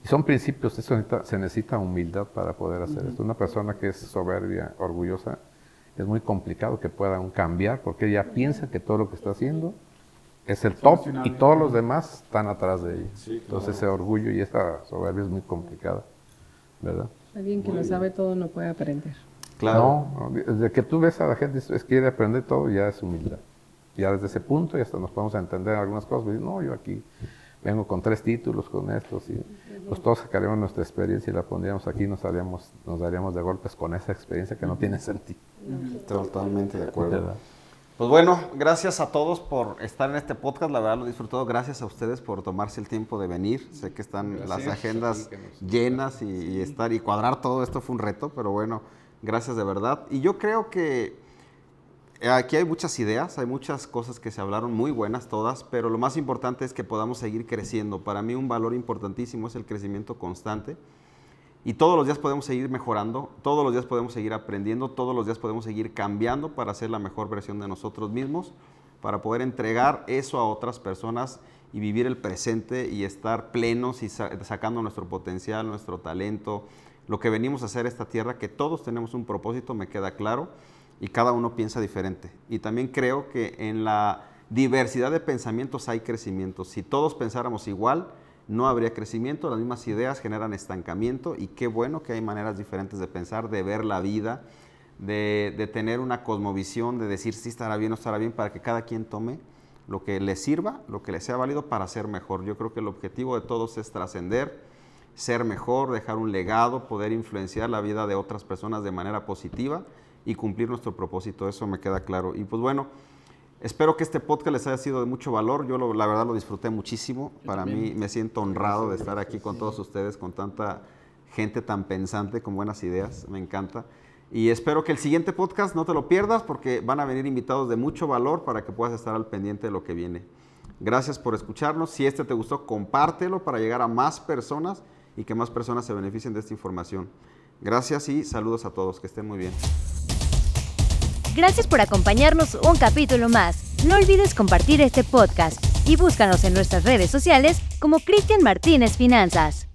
Y son principios, eso se necesita humildad para poder hacer esto. Una persona que es soberbia, orgullosa, es muy complicado que pueda cambiar porque ella piensa que todo lo que está haciendo es el top y todos los demás están atrás de ella. Entonces ese orgullo y esa soberbia es muy complicada, ¿verdad? Alguien que lo sabe todo no puede aprender. Claro. No, desde que tú ves a la gente que quiere aprender todo, ya es humildad. Ya desde ese punto ya hasta nos podemos entender algunas cosas. Pues, no, yo aquí vengo con tres títulos, con estos, y pues todos sacaríamos nuestra experiencia y la pondríamos aquí, nos daríamos, nos daríamos de golpes con esa experiencia que no tiene sentido. Totalmente de acuerdo. Pues bueno, gracias a todos por estar en este podcast. La verdad lo he disfrutado. Gracias a ustedes por tomarse el tiempo de venir. Sé que están las agendas llenas y, estar y cuadrar todo esto fue un reto, pero bueno, gracias de verdad. Y yo creo que aquí hay muchas ideas, hay muchas cosas que se hablaron muy buenas todas, pero lo más importante es que podamos seguir creciendo. Para mí un valor importantísimo es el crecimiento constante. Y todos los días podemos seguir mejorando, todos los días podemos seguir aprendiendo, todos los días podemos seguir cambiando para ser la mejor versión de nosotros mismos, para poder entregar eso a otras personas y vivir el presente y estar plenos y sacando nuestro potencial, nuestro talento, lo que venimos a hacer esta tierra, que todos tenemos un propósito, me queda claro, y cada uno piensa diferente. Y también creo que en la diversidad de pensamientos hay crecimiento. Si todos pensáramos igual, no habría crecimiento, las mismas ideas generan estancamiento y qué bueno que hay maneras diferentes de pensar, de ver la vida, de, de tener una cosmovisión, de decir si estará bien o estará bien, para que cada quien tome lo que le sirva, lo que le sea válido para ser mejor. Yo creo que el objetivo de todos es trascender, ser mejor, dejar un legado, poder influenciar la vida de otras personas de manera positiva y cumplir nuestro propósito. Eso me queda claro. Y pues bueno, espero que este podcast les haya sido de mucho valor. Yo lo- la verdad lo disfruté muchísimo. Para mí me siento honrado de estar aquí con todos ustedes, con tanta gente tan pensante, con buenas ideas. Me encanta. Y espero que el siguiente podcast no te lo pierdas porque van a venir invitados de mucho valor para que puedas estar al pendiente de lo que viene. Gracias por escucharnos. Si este te gustó, compártelo para llegar a más personas y que más personas se beneficien de esta información. Gracias y saludos a todos. Que estén muy bien. Gracias por acompañarnos un capítulo más. No olvides compartir este podcast y búscanos en nuestras redes sociales como Cristian Martínez Finanzas.